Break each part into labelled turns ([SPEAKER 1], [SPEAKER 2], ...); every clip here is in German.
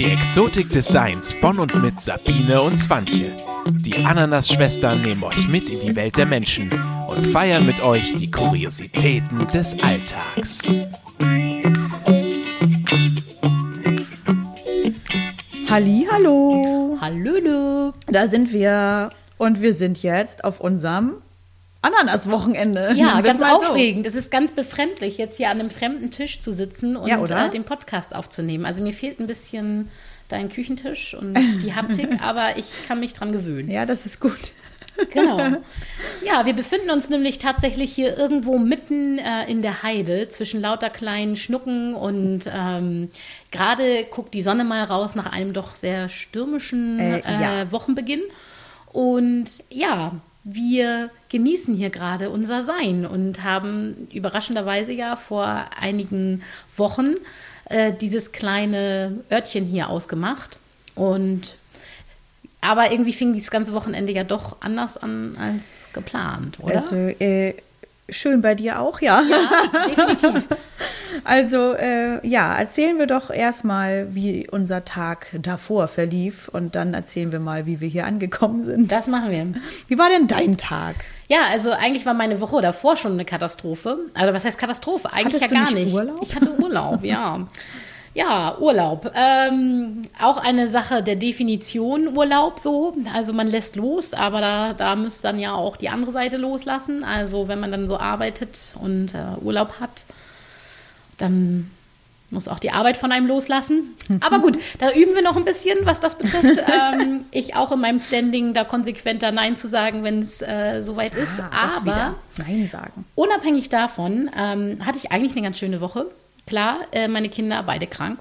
[SPEAKER 1] Die Exotik des Seins von und mit Sabine und Swantje. Die Ananas-Schwestern nehmen euch mit in die Welt der Menschen und feiern mit euch die Kuriositäten des Alltags.
[SPEAKER 2] Halli, hallo.
[SPEAKER 3] Hallöle.
[SPEAKER 2] Da sind wir und wir sind jetzt auf unserem Ananas-Wochenende.
[SPEAKER 3] Ja, ganz
[SPEAKER 2] mal so.
[SPEAKER 3] aufregend. Es ist ganz befremdlich, jetzt hier an einem fremden Tisch zu sitzen und
[SPEAKER 2] Ja,
[SPEAKER 3] äh, den Podcast aufzunehmen. Also mir fehlt ein bisschen dein Küchentisch und die Haptik, aber ich kann mich dran gewöhnen.
[SPEAKER 2] Ja, das ist gut.
[SPEAKER 3] Genau. Ja, wir befinden uns nämlich tatsächlich hier irgendwo mitten äh, in der Heide zwischen lauter kleinen Schnucken und ähm, gerade guckt die Sonne mal raus nach einem doch sehr stürmischen
[SPEAKER 2] Äh,
[SPEAKER 3] äh,
[SPEAKER 2] ja.
[SPEAKER 3] Wochenbeginn. Und ja, wir genießen hier gerade unser Sein und haben überraschenderweise ja vor einigen Wochen äh, dieses kleine Örtchen hier ausgemacht. Und aber irgendwie fing dieses ganze Wochenende ja doch anders an als geplant, oder?
[SPEAKER 2] Also, äh, schön bei dir auch, ja.
[SPEAKER 3] ja, definitiv.
[SPEAKER 2] Also, äh, ja, erzählen wir doch erstmal, wie unser Tag davor verlief und dann erzählen wir mal, wie wir hier angekommen sind.
[SPEAKER 3] Das machen wir.
[SPEAKER 2] Wie war denn dein Tag?
[SPEAKER 3] Ja, also eigentlich war meine Woche davor schon eine Katastrophe. Also was heißt Katastrophe? Eigentlich
[SPEAKER 2] Hattest
[SPEAKER 3] ja gar
[SPEAKER 2] nicht
[SPEAKER 3] nicht.
[SPEAKER 2] Urlaub?
[SPEAKER 3] Ich hatte Urlaub, ja. Ja, Urlaub. Ähm, auch eine Sache der Definition Urlaub so. Also man lässt los, aber da, da müsste dann ja auch die andere Seite loslassen. Also wenn man dann so arbeitet und äh, Urlaub hat, dann muss auch die Arbeit von einem loslassen. Aber gut, da üben wir noch ein bisschen, was das betrifft. ähm, ich auch in meinem Standing da konsequenter Nein zu sagen, wenn es äh, soweit ist.
[SPEAKER 2] Ah, das
[SPEAKER 3] Aber.
[SPEAKER 2] Nein sagen.
[SPEAKER 3] unabhängig davon ähm, hatte ich eigentlich eine ganz schöne Woche. Klar, äh, meine Kinder beide krank.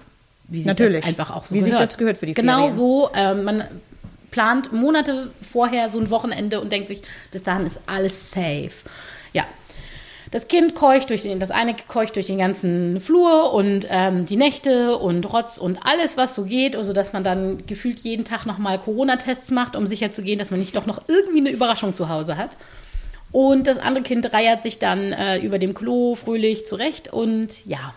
[SPEAKER 3] Wie sich
[SPEAKER 2] Natürlich.
[SPEAKER 3] das einfach auch so
[SPEAKER 2] Wie sich
[SPEAKER 3] gehört.
[SPEAKER 2] das gehört für die
[SPEAKER 3] Genau
[SPEAKER 2] Ferien.
[SPEAKER 3] so. Ähm, man plant Monate vorher so ein Wochenende und denkt sich, bis dahin ist alles safe. Ja. Das Kind keucht durch den, das eine keucht durch den ganzen Flur und ähm, die Nächte und Rotz und alles, was so geht, also dass man dann gefühlt jeden Tag nochmal Corona-Tests macht, um sicherzugehen, dass man nicht doch noch irgendwie eine Überraschung zu Hause hat. Und das andere Kind reiert sich dann äh, über dem Klo fröhlich zurecht und ja,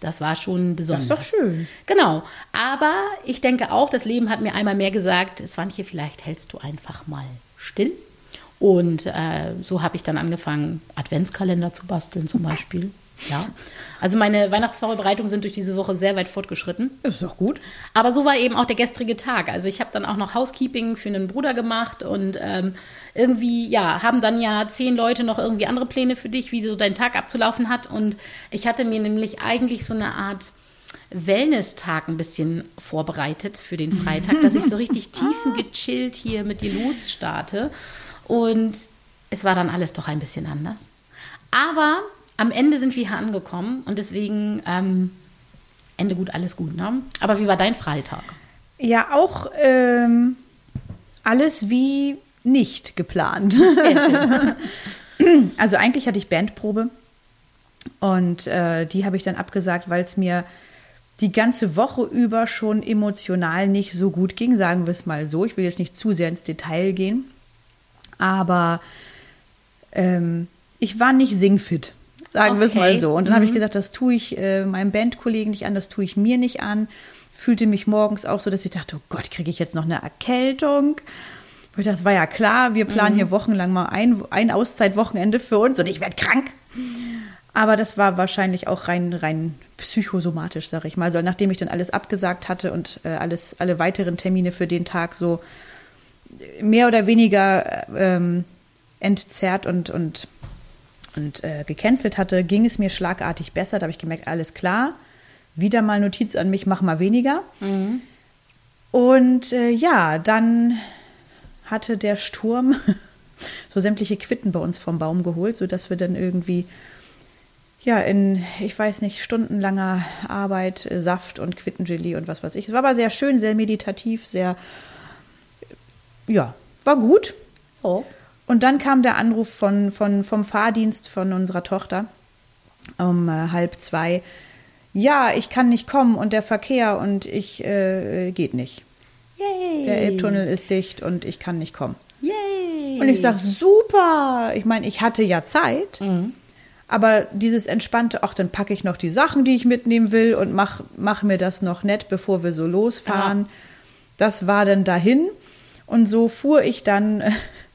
[SPEAKER 3] das war schon besonders.
[SPEAKER 2] doch schön.
[SPEAKER 3] Genau. Aber ich denke auch, das Leben hat mir einmal mehr gesagt, Swantje, vielleicht hältst du einfach mal still. Und äh, so habe ich dann angefangen, Adventskalender zu basteln zum Beispiel. Ja. Also meine Weihnachtsvorbereitungen sind durch diese Woche sehr weit fortgeschritten.
[SPEAKER 2] Ist doch gut.
[SPEAKER 3] Aber so war eben auch der gestrige Tag. Also ich habe dann auch noch Housekeeping für einen Bruder gemacht und ähm, irgendwie, ja, haben dann ja zehn Leute noch irgendwie andere Pläne für dich, wie so dein Tag abzulaufen hat. Und ich hatte mir nämlich eigentlich so eine Art Wellness-Tag ein bisschen vorbereitet für den Freitag, dass ich so richtig tiefengechillt hier mit dir losstarte. Und es war dann alles doch ein bisschen anders. Aber am Ende sind wir hier angekommen und deswegen ähm, Ende gut, alles gut. Ne? Aber wie war dein Freitag?
[SPEAKER 2] Ja, auch ähm, alles wie nicht geplant. Also eigentlich hatte ich Bandprobe und äh, die habe ich dann abgesagt, weil es mir die ganze Woche über schon emotional nicht so gut ging, sagen wir es mal so. Ich will jetzt nicht zu sehr ins Detail gehen, aber ähm, ich war nicht singfit, sagen wir es mal
[SPEAKER 3] Okay.
[SPEAKER 2] so. Und dann habe ich gesagt, das tue ich äh, meinem Bandkollegen nicht an, das tue ich mir nicht an. Fühlte mich morgens auch so, dass ich dachte, oh Gott, kriege ich jetzt noch eine Erkältung? Das war ja klar, wir planen hier wochenlang mal ein, ein Auszeitwochenende für uns und ich werde krank. Aber das war wahrscheinlich auch rein, rein psychosomatisch, sag ich mal. Also nachdem ich dann alles abgesagt hatte und äh, alles, alle weiteren Termine für den Tag so mehr oder weniger ähm, entzerrt und, und, und äh, gecancelt hatte, ging es mir schlagartig besser. Da habe ich gemerkt, alles klar. Wieder mal Notiz an mich, mach mal weniger. Und äh, ja, dann hatte der Sturm so sämtliche Quitten bei uns vom Baum geholt, sodass wir dann irgendwie ja in, ich weiß nicht, stundenlanger Arbeit, äh, Saft und Quittengelee und was weiß ich. Es war aber sehr schön, sehr meditativ, sehr, ja, war gut.
[SPEAKER 3] Oh.
[SPEAKER 2] Und dann kam der Anruf von, von, vom Fahrdienst von unserer Tochter um äh, halb zwei. Ja, ich kann nicht kommen und der Verkehr und ich äh, geht nicht.
[SPEAKER 3] Yay.
[SPEAKER 2] Der Elbtunnel ist dicht und ich kann nicht kommen.
[SPEAKER 3] Yay.
[SPEAKER 2] Und ich sage, super. Ich meine, ich hatte ja Zeit, Aber dieses entspannte, ach, dann packe ich noch die Sachen, die ich mitnehmen will und mach, mach mir das noch nett, bevor wir so losfahren. Das war dann dahin. Und so fuhr ich dann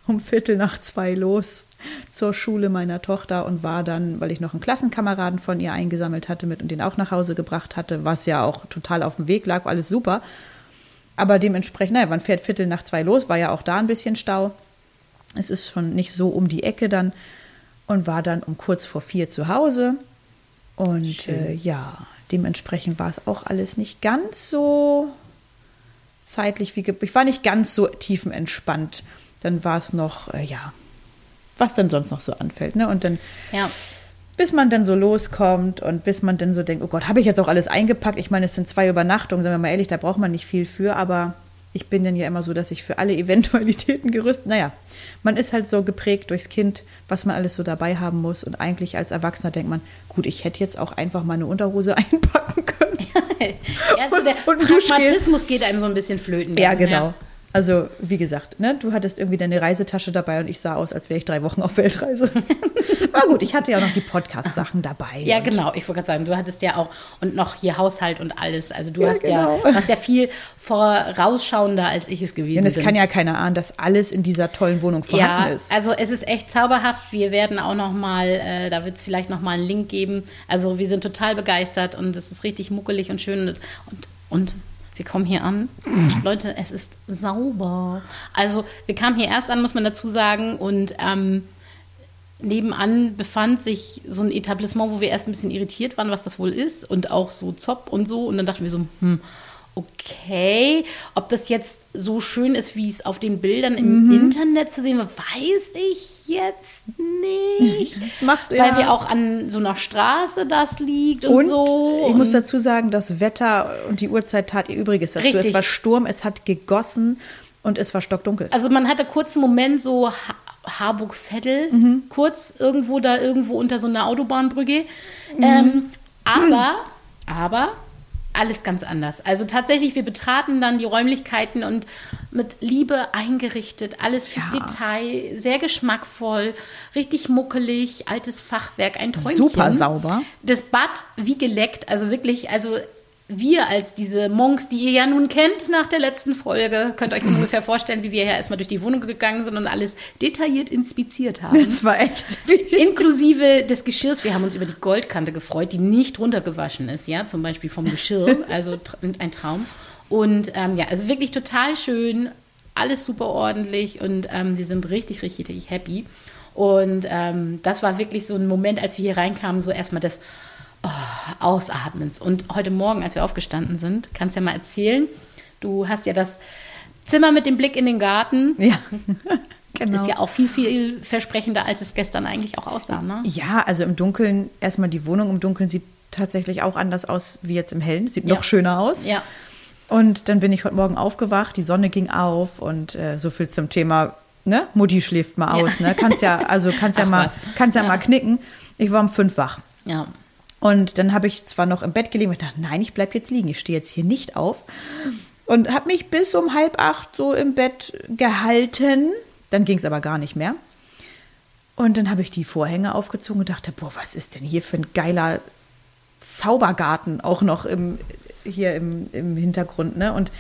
[SPEAKER 2] um Viertel nach zwei los zur Schule meiner Tochter und war dann, weil ich noch einen Klassenkameraden von ihr eingesammelt hatte mit und den auch nach Hause gebracht hatte, was ja auch total auf dem Weg lag, war alles super. Aber dementsprechend, naja, man fährt Viertel nach zwei los, war ja auch da ein bisschen Stau. Es ist schon nicht so um die Ecke dann und war dann um kurz vor vier zu Hause. Und äh, ja, dementsprechend war es auch alles nicht ganz so zeitlich wie ich war nicht ganz so tiefenentspannt. Dann war es noch, äh, ja, was dann sonst noch so anfällt. Ne? Und dann,
[SPEAKER 3] Ja.
[SPEAKER 2] bis man dann so loskommt und bis man dann so denkt, oh Gott, habe ich jetzt auch alles eingepackt? Ich meine, es sind zwei Übernachtungen, sagen wir mal ehrlich, da braucht man nicht viel für, aber ich bin dann ja immer so, dass ich für alle Eventualitäten gerüstet, naja, man ist halt so geprägt durchs Kind, was man alles so dabei haben muss und eigentlich als Erwachsener denkt man, gut, ich hätte jetzt auch einfach meine Unterhose einpacken können.
[SPEAKER 3] ja also der
[SPEAKER 2] Und- und
[SPEAKER 3] Pragmatismus geht einem so ein bisschen flöten.
[SPEAKER 2] Ja,
[SPEAKER 3] dann,
[SPEAKER 2] genau. Also, wie gesagt, ne, du hattest irgendwie deine Reisetasche dabei und ich sah aus, als wäre ich drei Wochen auf Weltreise. Aber gut, ich hatte ja auch noch die Podcast-Sachen dabei.
[SPEAKER 3] Ja, genau. Ich wollte gerade sagen, du hattest ja auch und noch hier Haushalt und alles. Also du
[SPEAKER 2] Ja,
[SPEAKER 3] hast
[SPEAKER 2] genau.
[SPEAKER 3] ja, warst ja viel vorausschauender, als ich es gewesen
[SPEAKER 2] Denn es
[SPEAKER 3] bin.
[SPEAKER 2] kann ja keiner ahnen, dass alles in dieser tollen Wohnung vorhanden
[SPEAKER 3] ja,
[SPEAKER 2] ist.
[SPEAKER 3] also es ist echt zauberhaft. Wir werden auch noch mal, äh, da wird es vielleicht noch mal einen Link geben. Also wir sind total begeistert und es ist richtig muckelig und schön und und, und wir kommen hier an. Leute, es ist sauber. Also wir kamen hier erst an, muss man dazu sagen und ähm, nebenan befand sich so ein Etablissement, wo wir erst ein bisschen irritiert waren, was das wohl ist und auch so Zopp und so. Und dann dachten wir so, hm, okay, ob das jetzt so schön ist, wie es auf den Bildern im Internet zu sehen war, weiß ich jetzt nicht.
[SPEAKER 2] Das macht
[SPEAKER 3] Weil
[SPEAKER 2] ja-
[SPEAKER 3] wir auch an so einer Straße das liegt und,
[SPEAKER 2] Und
[SPEAKER 3] so.
[SPEAKER 2] ich muss
[SPEAKER 3] und
[SPEAKER 2] dazu sagen, das Wetter und die Uhrzeit tat ihr Übriges dazu.
[SPEAKER 3] Richtig.
[SPEAKER 2] Es war Sturm, es hat gegossen und es war stockdunkel.
[SPEAKER 3] Also man hatte kurz einen Moment so ha Harburg-Veddel,
[SPEAKER 2] Mhm.
[SPEAKER 3] kurz irgendwo da irgendwo unter so einer Autobahnbrücke.
[SPEAKER 2] Mhm.
[SPEAKER 3] Ähm, aber, aber alles ganz anders. Also tatsächlich, wir betraten dann die Räumlichkeiten und mit Liebe eingerichtet, alles fürs
[SPEAKER 2] Ja.
[SPEAKER 3] Detail, sehr geschmackvoll, richtig muckelig, altes Fachwerk, ein Träumchen.
[SPEAKER 2] Super sauber.
[SPEAKER 3] Das Bad wie geleckt, also wirklich, also wir als diese Monks, die ihr ja nun kennt nach der letzten Folge, könnt euch ungefähr vorstellen, wie wir ja erstmal durch die Wohnung gegangen sind und alles detailliert inspiziert haben.
[SPEAKER 2] Es war echt.
[SPEAKER 3] Inklusive des Geschirrs. Wir haben uns über die Goldkante gefreut, die nicht runtergewaschen ist, ja, zum Beispiel vom Geschirr. Also ein Traum. Und ähm, ja, also wirklich total schön, alles super ordentlich und ähm, wir sind richtig, richtig, richtig happy. Und ähm, das war wirklich so ein Moment, als wir hier reinkamen, so erstmal das oh, Ausatmens. Und heute Morgen, als wir aufgestanden sind, kannst du ja mal erzählen, du hast ja das Zimmer mit dem Blick in den Garten.
[SPEAKER 2] Ja, genau.
[SPEAKER 3] Ist ja auch viel, viel versprechender, als es gestern eigentlich auch aussah, ne?
[SPEAKER 2] Ja, also im Dunkeln, erstmal die Wohnung im Dunkeln sieht tatsächlich auch anders aus wie jetzt im Hellen. Sieht
[SPEAKER 3] Ja.
[SPEAKER 2] noch schöner aus.
[SPEAKER 3] Ja.
[SPEAKER 2] Und dann bin ich heute Morgen aufgewacht, die Sonne ging auf und äh, so viel zum Thema, ne? Mutti schläft mal
[SPEAKER 3] Ja.
[SPEAKER 2] aus, ne? Kannst ja, also kannst ja mal,
[SPEAKER 3] was.
[SPEAKER 2] kannst ja,
[SPEAKER 3] Ja.
[SPEAKER 2] mal knicken. Ich war um fünf wach.
[SPEAKER 3] Ja.
[SPEAKER 2] Und dann habe ich zwar noch im Bett gelegen und dachte, nein, ich bleib jetzt liegen, ich stehe jetzt hier nicht auf. Und habe mich bis um halb acht so im Bett gehalten. Dann ging es aber gar nicht mehr. Und dann habe ich die Vorhänge aufgezogen und dachte, boah, was ist denn hier für ein geiler Zaubergarten auch noch im, hier im, im Hintergrund, ne? Und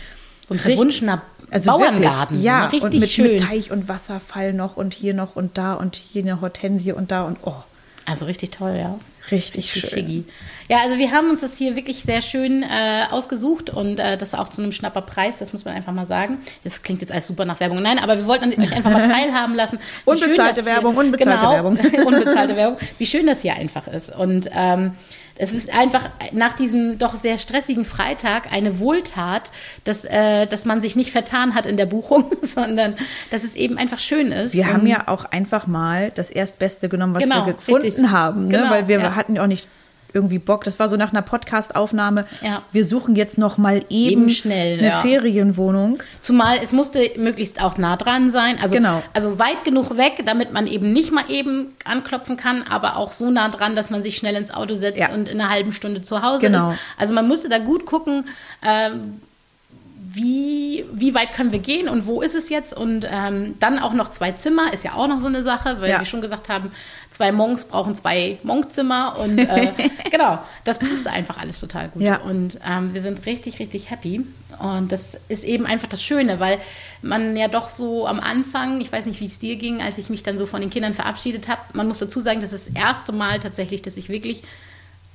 [SPEAKER 3] So ein verwunschener
[SPEAKER 2] also
[SPEAKER 3] Bauerngarten.
[SPEAKER 2] Wirklich, ja,
[SPEAKER 3] richtig
[SPEAKER 2] und mit,
[SPEAKER 3] schön.
[SPEAKER 2] mit Teich und Wasserfall noch und hier noch und da und hier eine Hortensie und da und oh,
[SPEAKER 3] Also richtig toll, ja.
[SPEAKER 2] Richtig
[SPEAKER 3] Richtig
[SPEAKER 2] schön.
[SPEAKER 3] schicki. Ja, also wir haben uns das hier wirklich sehr schön äh, ausgesucht und äh, das auch zu einem schnapper Preis, das muss man einfach mal sagen. Das klingt jetzt alles super nach Werbung. Nein, aber wir wollten euch einfach mal teilhaben lassen. wie schön
[SPEAKER 2] Unbezahlte
[SPEAKER 3] das hier-
[SPEAKER 2] Werbung, unbezahlte
[SPEAKER 3] genau,
[SPEAKER 2] Werbung.
[SPEAKER 3] unbezahlte Werbung. Wie schön das hier einfach ist. Und ähm, es ist einfach nach diesem doch sehr stressigen Freitag eine Wohltat, dass, äh, dass man sich nicht vertan hat in der Buchung, sondern dass es eben einfach schön ist.
[SPEAKER 2] Wir haben ja auch einfach mal das Erstbeste genommen, was
[SPEAKER 3] Genau,
[SPEAKER 2] wir gefunden
[SPEAKER 3] richtig.
[SPEAKER 2] haben, ne?
[SPEAKER 3] Genau,
[SPEAKER 2] weil wir
[SPEAKER 3] ja.
[SPEAKER 2] hatten auch nicht irgendwie Bock. Das war so nach einer Podcast-Aufnahme.
[SPEAKER 3] Ja.
[SPEAKER 2] Wir suchen jetzt noch mal eben,
[SPEAKER 3] Eben schnell,
[SPEAKER 2] eine
[SPEAKER 3] ja.
[SPEAKER 2] Ferienwohnung.
[SPEAKER 3] Zumal es musste möglichst auch nah dran sein. Also,
[SPEAKER 2] Genau.
[SPEAKER 3] also weit genug weg, damit man eben nicht mal eben anklopfen kann, aber auch so nah dran, dass man sich schnell ins Auto setzt
[SPEAKER 2] Ja.
[SPEAKER 3] und in einer halben Stunde zu Hause
[SPEAKER 2] Genau.
[SPEAKER 3] ist. Also man musste da gut gucken, ähm, wie, wie weit können wir gehen und wo ist es jetzt? Und ähm, dann auch noch zwei Zimmer, ist ja auch noch so eine Sache, weil
[SPEAKER 2] Ja.
[SPEAKER 3] wir schon gesagt haben, zwei Monks brauchen zwei Monkzimmer und äh, genau, das passt einfach alles total gut.
[SPEAKER 2] Ja.
[SPEAKER 3] Und ähm, wir sind richtig, richtig happy. Und das ist eben einfach das Schöne, weil man ja doch so am Anfang, ich weiß nicht, wie es dir ging, als ich mich dann so von den Kindern verabschiedet habe, man muss dazu sagen, das ist das erste Mal tatsächlich, dass ich wirklich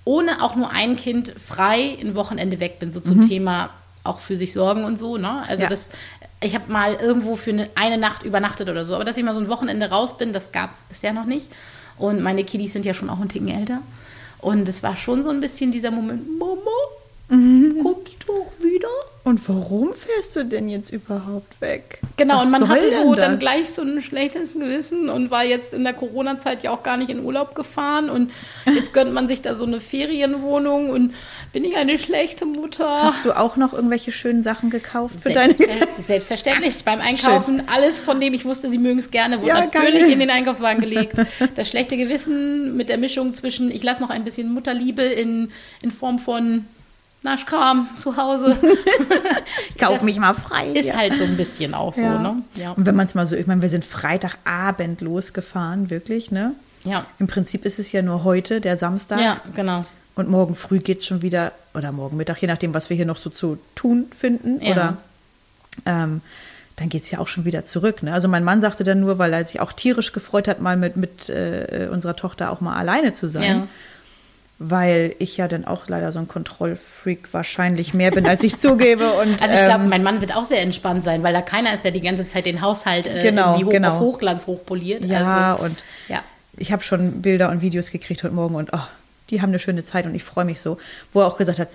[SPEAKER 3] ohne auch nur ein Kind frei ein Wochenende weg bin, so zum Thema auch für sich sorgen und so. Ne? Also
[SPEAKER 2] Ja.
[SPEAKER 3] das, ich habe mal irgendwo für eine, eine Nacht übernachtet oder so, aber dass ich mal so ein Wochenende raus bin, das gab es bisher noch nicht. Und meine Kiddies sind ja schon auch ein Ticken älter. Und es war schon so ein bisschen dieser Moment, Mama, kommst du auch wieder?
[SPEAKER 2] Und warum fährst du denn jetzt überhaupt weg?
[SPEAKER 3] Genau,
[SPEAKER 2] Was
[SPEAKER 3] und man hatte so dann gleich so ein schlechtes Gewissen und war jetzt in der Corona-Zeit ja auch gar nicht in Urlaub gefahren und jetzt gönnt man sich da so eine Ferienwohnung und bin ich eine schlechte Mutter?
[SPEAKER 2] Hast du auch noch irgendwelche schönen Sachen gekauft für deine
[SPEAKER 3] Selbstver selbstverständlich. Beim Einkaufen, alles, von dem ich wusste, sie mögen es gerne, wurde
[SPEAKER 2] Ja,
[SPEAKER 3] natürlich
[SPEAKER 2] geil.
[SPEAKER 3] in den Einkaufswagen gelegt. Das schlechte Gewissen mit der Mischung zwischen, ich lasse noch ein bisschen Mutterliebe in, in Form von Naschkram zu Hause.
[SPEAKER 2] Kauf
[SPEAKER 3] Das
[SPEAKER 2] mich mal frei.
[SPEAKER 3] Ist
[SPEAKER 2] ja.
[SPEAKER 3] halt so ein bisschen auch so, ne? Ja.
[SPEAKER 2] Und wenn man es mal so, ich meine, wir sind Freitagabend losgefahren, wirklich, ne?
[SPEAKER 3] Ja.
[SPEAKER 2] Im Prinzip ist es ja nur heute, der Samstag.
[SPEAKER 3] Ja, genau.
[SPEAKER 2] Und morgen früh geht es schon wieder, oder morgen Mittag, je nachdem, was wir hier noch so zu tun finden.
[SPEAKER 3] Ja.
[SPEAKER 2] Oder ähm, dann geht es ja auch schon wieder zurück. Ne? Also mein Mann sagte dann nur, weil er sich auch tierisch gefreut hat, mal mit, mit äh, unserer Tochter auch mal alleine zu sein.
[SPEAKER 3] Ja.
[SPEAKER 2] Weil ich ja dann auch leider so ein Kontrollfreak wahrscheinlich mehr bin, als ich zugebe. Und,
[SPEAKER 3] Also ich glaube,
[SPEAKER 2] ähm,
[SPEAKER 3] mein Mann wird auch sehr entspannt sein, weil da keiner ist, der die ganze Zeit den Haushalt äh,
[SPEAKER 2] Genau,
[SPEAKER 3] irgendwie hoch
[SPEAKER 2] genau.
[SPEAKER 3] auf Hochglanz hochpoliert.
[SPEAKER 2] Ja,
[SPEAKER 3] also,
[SPEAKER 2] und
[SPEAKER 3] ja.
[SPEAKER 2] ich habe schon Bilder und Videos gekriegt heute Morgen und oh, die haben eine schöne Zeit und ich freue mich so. Wo er auch gesagt hat,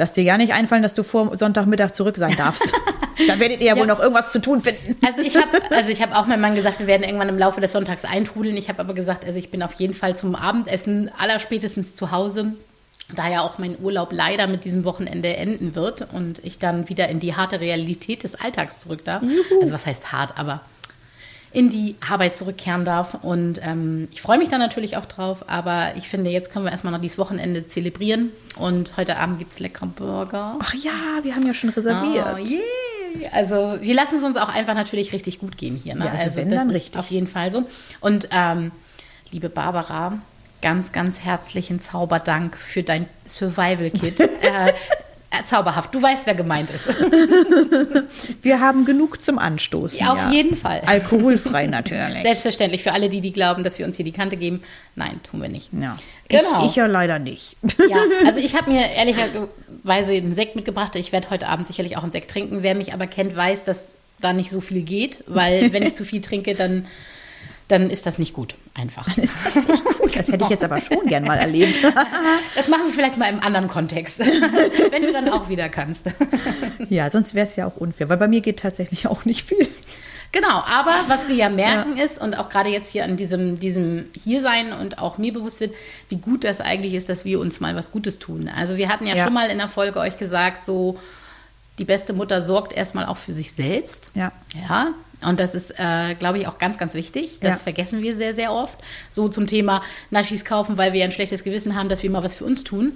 [SPEAKER 2] lass dir ja nicht einfallen, dass du vor Sonntagmittag zurück sein darfst. da werdet ihr ja, wohl noch irgendwas zu tun finden.
[SPEAKER 3] Also ich habe also ich hab auch meinem Mann gesagt, wir werden irgendwann im Laufe des Sonntags eintrudeln. Ich habe aber gesagt, also ich bin auf jeden Fall zum Abendessen allerspätestens zu Hause. Da ja auch mein Urlaub leider mit diesem Wochenende enden wird und ich dann wieder in die harte Realität des Alltags zurück darf. Also was heißt hart, aber in die Arbeit zurückkehren darf. Und ähm, ich freue mich da natürlich auch drauf, aber ich finde, jetzt können wir erstmal noch dieses Wochenende zelebrieren. Und heute Abend gibt es leckere Burger.
[SPEAKER 2] Ach ja, wir haben ja schon reserviert.
[SPEAKER 3] Oh, yay. Also wir lassen es uns auch einfach natürlich richtig gut gehen hier. Ne?
[SPEAKER 2] Ja, also wenn,
[SPEAKER 3] das
[SPEAKER 2] dann
[SPEAKER 3] ist
[SPEAKER 2] richtig.
[SPEAKER 3] auf jeden Fall so. Und ähm, liebe Barbara, ganz, ganz herzlichen Zauberdank für dein Survival-Kit. äh, zauberhaft. Du weißt, wer gemeint ist.
[SPEAKER 2] Wir haben genug zum Anstoßen.
[SPEAKER 3] Ja, auf jeden Fall.
[SPEAKER 2] Alkoholfrei natürlich.
[SPEAKER 3] Selbstverständlich für alle, die, die glauben, dass wir uns hier die Kante geben. Nein, tun wir nicht.
[SPEAKER 2] ja.
[SPEAKER 3] Genau.
[SPEAKER 2] Ich, ich ja leider nicht.
[SPEAKER 3] Ja, also ich habe mir ehrlicherweise einen Sekt mitgebracht. Ich werde heute Abend sicherlich auch einen Sekt trinken. Wer mich aber kennt, weiß, dass da nicht so viel geht, weil wenn ich zu viel trinke, dann, dann ist das nicht gut. Einfach.
[SPEAKER 2] Das hätte ich jetzt aber schon gern mal erlebt.
[SPEAKER 3] Das machen wir vielleicht mal im anderen Kontext. wenn du dann auch wieder kannst.
[SPEAKER 2] ja, sonst wäre es ja auch unfair, weil bei mir geht tatsächlich auch nicht viel.
[SPEAKER 3] Genau, aber was wir ja merken ist, und auch gerade jetzt hier an diesem, diesem Hiersein und auch mir bewusst wird, wie gut das eigentlich ist, dass wir uns mal was Gutes tun. Also wir hatten ja,
[SPEAKER 2] Ja.
[SPEAKER 3] schon mal in der Folge euch gesagt, so die beste Mutter sorgt erstmal auch für sich selbst.
[SPEAKER 2] Ja.
[SPEAKER 3] Ja, und das ist, äh, glaube ich, auch ganz, ganz wichtig. Das
[SPEAKER 2] Ja.
[SPEAKER 3] vergessen wir sehr, sehr oft. So zum Thema Naschis kaufen, weil wir ja ein schlechtes Gewissen haben, dass wir mal was für uns tun.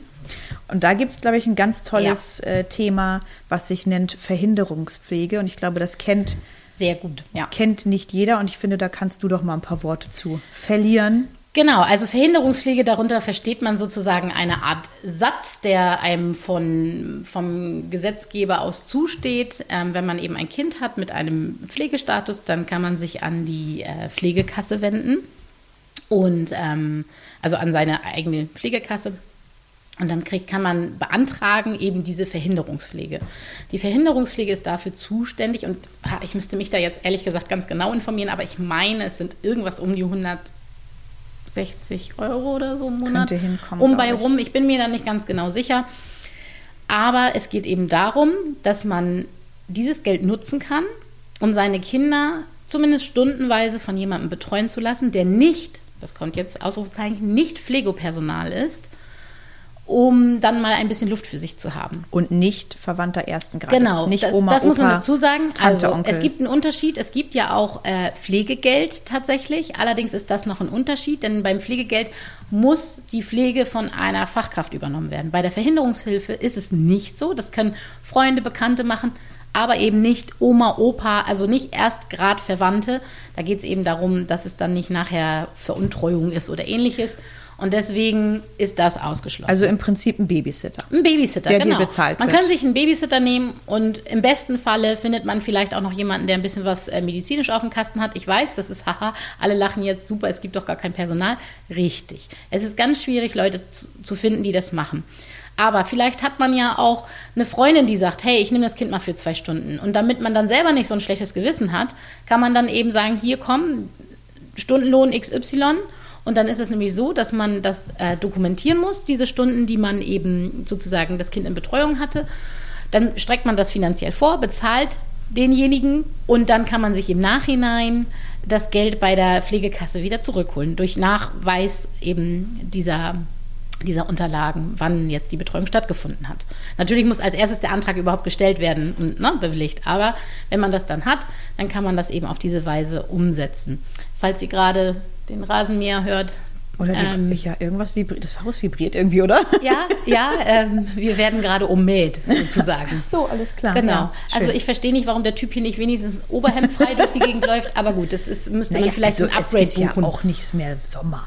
[SPEAKER 2] Und da gibt es, glaube ich, ein ganz tolles äh, Thema, was sich nennt Verhinderungspflege. Und ich glaube, das kennt,
[SPEAKER 3] Sehr gut, ja.
[SPEAKER 2] kennt nicht jeder. Und ich finde, da kannst du doch mal ein paar Worte zu verlieren.
[SPEAKER 3] Genau, also Verhinderungspflege, darunter versteht man sozusagen eine Art Satz, der einem von, vom Gesetzgeber aus zusteht. Ähm, wenn man eben ein Kind hat mit einem Pflegestatus, dann kann man sich an die äh, Pflegekasse wenden und ähm, also an seine eigene Pflegekasse. Und dann kriegt, kann man beantragen eben diese Verhinderungspflege. Die Verhinderungspflege ist dafür zuständig und ich müsste mich da jetzt ehrlich gesagt ganz genau informieren, aber ich meine, es sind irgendwas um die 160 Euro oder so im Monat.
[SPEAKER 2] Könnte hinkommen,
[SPEAKER 3] Um bei rum, ich bin mir da nicht ganz genau sicher. Aber es geht eben darum, dass man dieses Geld nutzen kann, um seine Kinder zumindest stundenweise von jemandem betreuen zu lassen, der nicht, das kommt jetzt Ausrufezeichen, nicht Pflegepersonal ist, um dann mal ein bisschen Luft für sich zu haben.
[SPEAKER 2] Und nicht Verwandter ersten Grades.
[SPEAKER 3] Genau,
[SPEAKER 2] nicht
[SPEAKER 3] das,
[SPEAKER 2] Oma,
[SPEAKER 3] das muss man
[SPEAKER 2] Opa,
[SPEAKER 3] dazu sagen.
[SPEAKER 2] Tante,
[SPEAKER 3] also
[SPEAKER 2] Onkel.
[SPEAKER 3] es gibt einen Unterschied. Es gibt ja auch äh, Pflegegeld tatsächlich. Allerdings ist das noch ein Unterschied, denn beim Pflegegeld muss die Pflege von einer Fachkraft übernommen werden. Bei der Verhinderungshilfe ist es nicht so. Das können Freunde, Bekannte machen. aber eben nicht Oma, Opa, also nicht erst grad Verwandte. Da geht es eben darum, dass es dann nicht nachher Veruntreuung ist oder ähnliches. Und deswegen ist das ausgeschlossen.
[SPEAKER 2] Also im Prinzip ein Babysitter.
[SPEAKER 3] Ein Babysitter,
[SPEAKER 2] der dir
[SPEAKER 3] genau.
[SPEAKER 2] bezahlt
[SPEAKER 3] man
[SPEAKER 2] wird.
[SPEAKER 3] kann sich einen Babysitter nehmen und im besten Falle findet man vielleicht auch noch jemanden, der ein bisschen was äh, medizinisch auf dem Kasten hat. Ich weiß, das ist haha, alle lachen jetzt super, es gibt doch gar kein Personal. Richtig. Es ist ganz schwierig, Leute zu, zu finden, die das machen. Aber vielleicht hat man ja auch eine Freundin, die sagt, hey, ich nehme das Kind mal für zwei Stunden. Und damit man dann selber nicht so ein schlechtes Gewissen hat, kann man dann eben sagen, hier komm, Stundenlohn XY. Und dann ist es nämlich so, dass man das äh, dokumentieren muss, diese Stunden, die man eben sozusagen das Kind in Betreuung hatte. Dann streckt man das finanziell vor, bezahlt denjenigen und dann kann man sich im Nachhinein das Geld bei der Pflegekasse wieder zurückholen durch Nachweis eben dieser dieser Unterlagen, wann jetzt die Betreuung stattgefunden hat. Natürlich muss als erstes der Antrag überhaupt gestellt werden und ne, bewilligt. Aber wenn man das dann hat, dann kann man das eben auf diese Weise umsetzen. Falls Sie gerade den Rasenmäher hört.
[SPEAKER 2] Oder die,
[SPEAKER 3] ähm,
[SPEAKER 2] ja, irgendwas vibriert. Das Haus vibriert irgendwie, oder?
[SPEAKER 3] ja, ja, ähm, wir werden gerade ummäht, sozusagen.
[SPEAKER 2] so, alles klar.
[SPEAKER 3] Genau.
[SPEAKER 2] Ja,
[SPEAKER 3] also ich verstehe nicht, warum der Typ hier nicht wenigstens oberhemdfrei durch die Gegend läuft, aber gut, das ist, müsste
[SPEAKER 2] Naja,
[SPEAKER 3] man vielleicht
[SPEAKER 2] also
[SPEAKER 3] ein Upgrade
[SPEAKER 2] es ist ja
[SPEAKER 3] buchen.
[SPEAKER 2] auch nicht mehr Sommer.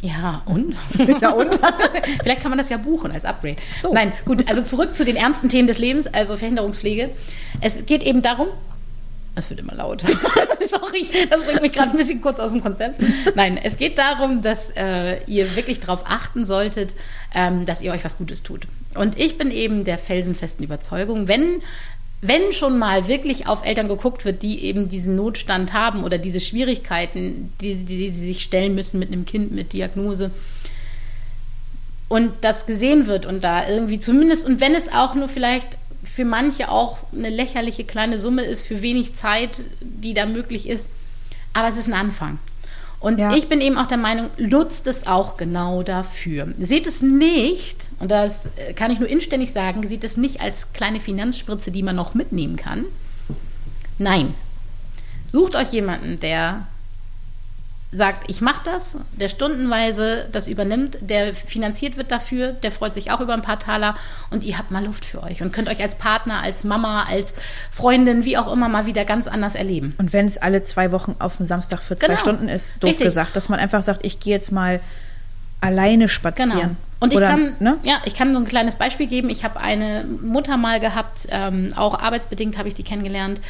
[SPEAKER 3] Ja, und?
[SPEAKER 2] Ja, und?
[SPEAKER 3] Vielleicht kann man das ja buchen als Upgrade.
[SPEAKER 2] So.
[SPEAKER 3] Nein, gut, also zurück zu den ernsten Themen des Lebens, also Verhinderungspflege. Es geht eben darum, es wird immer laut. Sorry, das bringt mich gerade ein bisschen kurz aus dem Konzept. Nein, es geht darum, dass äh, ihr wirklich darauf achten solltet, ähm, dass ihr euch was Gutes tut. Und ich bin eben der felsenfesten Überzeugung, wenn wenn schon mal wirklich auf Eltern geguckt wird, die eben diesen Notstand haben oder diese Schwierigkeiten, die, die, die sie sich stellen müssen mit einem Kind mit Diagnose, und das gesehen wird und da irgendwie zumindest, und wenn es auch nur vielleicht für manche auch eine lächerliche kleine Summe ist, für wenig Zeit, die da möglich ist, aber es ist ein Anfang. Und
[SPEAKER 2] Ja.
[SPEAKER 3] ich bin eben auch der Meinung, nutzt es auch genau dafür. Seht es nicht, und das äh, kann ich nur inständig sagen, seht es nicht als kleine Finanzspritze, die man noch mitnehmen kann. Nein. Sucht euch jemanden, der sagt, ich mache das, der stundenweise das übernimmt, der finanziert wird dafür, der freut sich auch über ein paar Taler und ihr habt mal Luft für euch und könnt euch als Partner, als Mama, als Freundin, wie auch immer mal wieder ganz anders erleben.
[SPEAKER 2] Und wenn es alle zwei Wochen auf dem Samstag für zwei
[SPEAKER 3] Genau.
[SPEAKER 2] Stunden ist, doof
[SPEAKER 3] Richtig.
[SPEAKER 2] gesagt, dass man einfach sagt, ich gehe jetzt mal alleine spazieren.
[SPEAKER 3] Genau. Und ich
[SPEAKER 2] Oder,
[SPEAKER 3] kann,
[SPEAKER 2] ne?
[SPEAKER 3] ja, ich kann so ein kleines Beispiel geben. Ich habe eine Mutter mal gehabt, ähm, auch arbeitsbedingt habe ich die kennengelernt.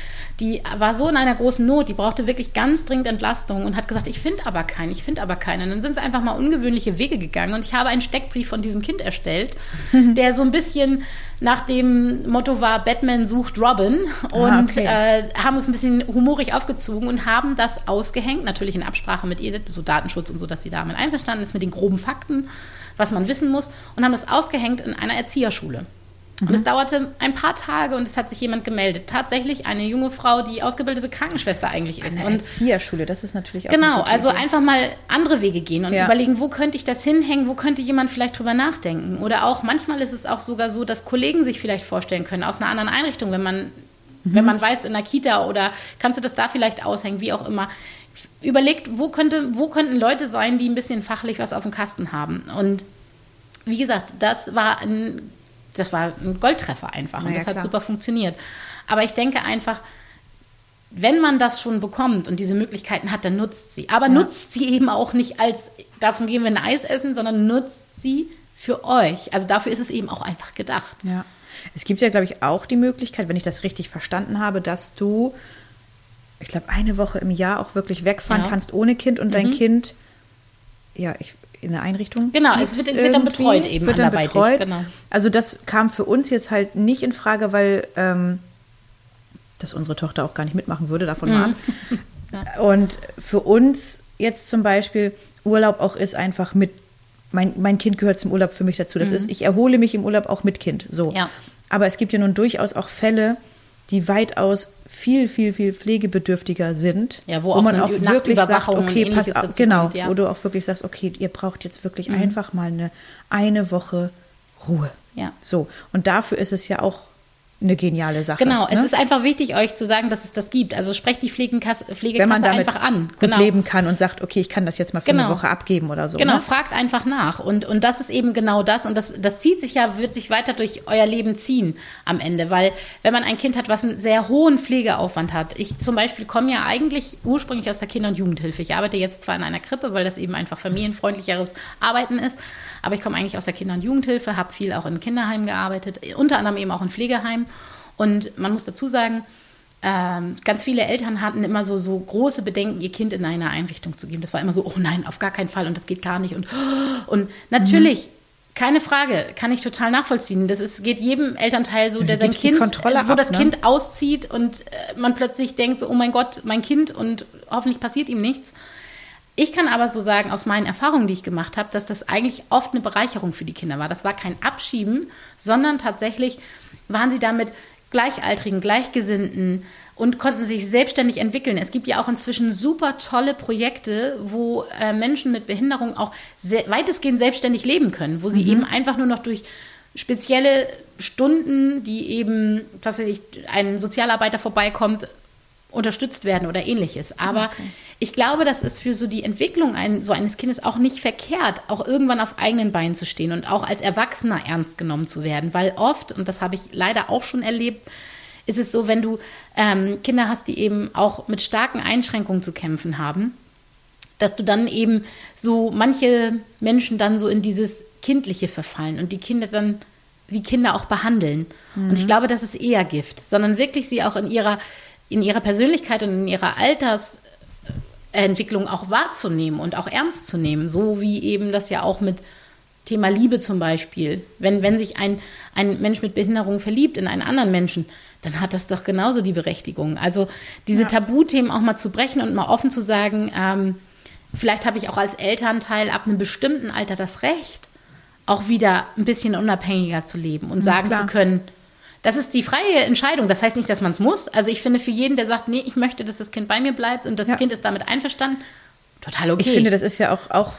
[SPEAKER 3] Die war so in einer großen Not, die brauchte wirklich ganz dringend Entlastung und hat gesagt, ich finde aber keinen, ich finde aber keinen. Und dann sind wir einfach mal ungewöhnliche Wege gegangen und ich habe einen Steckbrief von diesem Kind erstellt, der so ein bisschen nach dem Motto war, Batman sucht Robin und
[SPEAKER 2] Ah, okay.
[SPEAKER 3] äh, haben uns ein bisschen humorig aufgezogen und haben das ausgehängt, natürlich in Absprache mit ihr, so Datenschutz und so, dass sie damit einverstanden ist, mit den groben Fakten, was man wissen muss, und haben das ausgehängt in einer Erzieherschule. Und
[SPEAKER 2] Mhm.
[SPEAKER 3] es dauerte ein paar Tage und es hat sich jemand gemeldet. Tatsächlich eine junge Frau, die ausgebildete Krankenschwester eigentlich ist.
[SPEAKER 2] Eine
[SPEAKER 3] und
[SPEAKER 2] Erzieherschule, das ist natürlich auch
[SPEAKER 3] Genau, also
[SPEAKER 2] Idee.
[SPEAKER 3] einfach mal andere Wege gehen und
[SPEAKER 2] Ja.
[SPEAKER 3] überlegen, wo könnte ich das hinhängen, wo könnte jemand vielleicht drüber nachdenken. Oder auch manchmal ist es auch sogar so, dass Kollegen sich vielleicht vorstellen können aus einer anderen Einrichtung, wenn man, wenn
[SPEAKER 2] Mhm.
[SPEAKER 3] man weiß, in der Kita oder kannst du das da vielleicht aushängen, wie auch immer. Überlegt, wo, könnte, wo könnten Leute sein, die ein bisschen fachlich was auf dem Kasten haben. Und wie gesagt, das war ein, das war ein Goldtreffer einfach und
[SPEAKER 2] Na ja,
[SPEAKER 3] das hat
[SPEAKER 2] klar.
[SPEAKER 3] super funktioniert. Aber ich denke einfach, wenn man das schon bekommt und diese Möglichkeiten hat, dann nutzt sie. Aber nutzt sie eben auch nicht als, davon gehen wir ein Eis essen, sondern nutzt sie für euch. Also dafür ist es eben auch einfach gedacht.
[SPEAKER 2] Ja. Es gibt ja, glaube ich, auch die Möglichkeit, wenn ich das richtig verstanden habe, dass du, ich glaube, eine Woche im Jahr auch wirklich wegfahren
[SPEAKER 3] Ja. Mhm.
[SPEAKER 2] kannst ohne Kind und dein Kind, ja, ich, in eine Einrichtung.
[SPEAKER 3] Genau, es wird- wird dann betreut eben
[SPEAKER 2] wird dann betreut.
[SPEAKER 3] genau.
[SPEAKER 2] Also das kam für uns jetzt halt nicht in Frage, weil ähm, dass unsere Tochter auch gar nicht mitmachen würde, davon mal
[SPEAKER 3] Mhm.
[SPEAKER 2] ab. Und für uns jetzt zum Beispiel Urlaub auch ist einfach mit, mein, mein Kind gehört zum Urlaub für mich dazu. Das ist, ich erhole mich im Urlaub auch mit Kind. So.
[SPEAKER 3] Mhm. Ja.
[SPEAKER 2] Aber es gibt ja nun durchaus auch Fälle, die weitaus viel, viel, viel pflegebedürftiger sind,
[SPEAKER 3] Ja, wo auch
[SPEAKER 2] man auch wirklich sagt, okay, pass auf, genau,
[SPEAKER 3] kommt, ja. Mhm.
[SPEAKER 2] wo du auch wirklich sagst, okay, ihr braucht jetzt wirklich einfach mal eine, eine Woche Ruhe.
[SPEAKER 3] Ja.
[SPEAKER 2] So, und dafür ist es ja auch eine geniale Sache.
[SPEAKER 3] Genau,
[SPEAKER 2] ne?
[SPEAKER 3] es ist einfach wichtig, euch zu sagen, dass es das gibt. Also sprecht die Pflegenkasse, Pflegekasse
[SPEAKER 2] wenn man damit
[SPEAKER 3] einfach an.
[SPEAKER 2] gut
[SPEAKER 3] Genau.
[SPEAKER 2] leben kann und sagt, okay, ich kann das jetzt mal für eine
[SPEAKER 3] Genau.
[SPEAKER 2] Woche abgeben oder so.
[SPEAKER 3] Genau,
[SPEAKER 2] Ne?
[SPEAKER 3] fragt einfach nach. Und, und das ist eben genau das. Und das, das zieht sich ja, wird sich weiter durch euer Leben ziehen am Ende. Weil wenn man ein Kind hat, was einen sehr hohen Pflegeaufwand hat, ich zum Beispiel komme ja eigentlich ursprünglich aus der Kinder- und Jugendhilfe. Ich arbeite jetzt zwar in einer Krippe, weil das eben einfach familienfreundlicheres Arbeiten ist, aber ich komme eigentlich aus der Kinder- und Jugendhilfe, habe viel auch in Kinderheimen gearbeitet, unter anderem eben auch in Pflegeheimen. Und man muss dazu sagen, ähm, ganz viele Eltern hatten immer so, so große Bedenken, ihr Kind in eine Einrichtung zu geben. Das war immer so, oh nein, auf gar keinen Fall und das geht gar nicht. Und, und natürlich, keine Frage, kann ich total nachvollziehen. Das ist, geht jedem Elternteil so, der sein Kind,
[SPEAKER 2] Kontrolle
[SPEAKER 3] wo
[SPEAKER 2] ab,
[SPEAKER 3] das
[SPEAKER 2] ne?
[SPEAKER 3] Kind auszieht und äh, man plötzlich denkt so, oh mein Gott, mein Kind und hoffentlich passiert ihm nichts. Ich kann aber so sagen, aus meinen Erfahrungen, die ich gemacht habe, dass das eigentlich oft eine Bereicherung für die Kinder war. Das war kein Abschieben, sondern tatsächlich waren sie damit Gleichaltrigen, Gleichgesinnten und konnten sich selbstständig entwickeln. Es gibt ja auch inzwischen super tolle Projekte, wo äh, Menschen mit Behinderung auch weitestgehend selbstständig leben können, wo sie eben einfach nur noch durch spezielle Stunden, die eben, was weiß ich, ein Sozialarbeiter vorbeikommt, unterstützt werden oder ähnliches. Aber ich glaube, das ist für so die Entwicklung ein, so eines Kindes auch nicht verkehrt, auch irgendwann auf eigenen Beinen zu stehen und auch als Erwachsener ernst genommen zu werden. Weil oft, und das habe ich leider auch schon erlebt, ist es so, wenn du ähm, Kinder hast, die eben auch mit starken Einschränkungen zu kämpfen haben, dass du dann eben so manche Menschen dann so in dieses Kindliche verfallen und die Kinder dann wie Kinder auch behandeln. Und ich glaube, das ist eher Gift, sondern wirklich sie auch in ihrer, in ihrer Persönlichkeit und in ihrer Altersentwicklung auch wahrzunehmen und auch ernst zu nehmen. So wie eben das ja auch mit Thema Liebe zum Beispiel. Wenn, wenn sich ein, ein Mensch mit Behinderung verliebt in einen anderen Menschen, dann hat das doch genauso die Berechtigung. Also diese
[SPEAKER 2] Ja.
[SPEAKER 3] Tabuthemen auch mal zu brechen und mal offen zu sagen, ähm, vielleicht habe ich auch als Elternteil ab einem bestimmten Alter das Recht, auch wieder ein bisschen unabhängiger zu leben und sagen
[SPEAKER 2] klar.
[SPEAKER 3] zu können, das ist die freie Entscheidung. Das heißt nicht, dass man es muss. Also ich finde für jeden, der sagt, nee, ich möchte, dass das Kind bei mir bleibt und das
[SPEAKER 2] Ja.
[SPEAKER 3] Kind ist damit einverstanden, total okay.
[SPEAKER 2] Ich finde, das ist ja auch, auch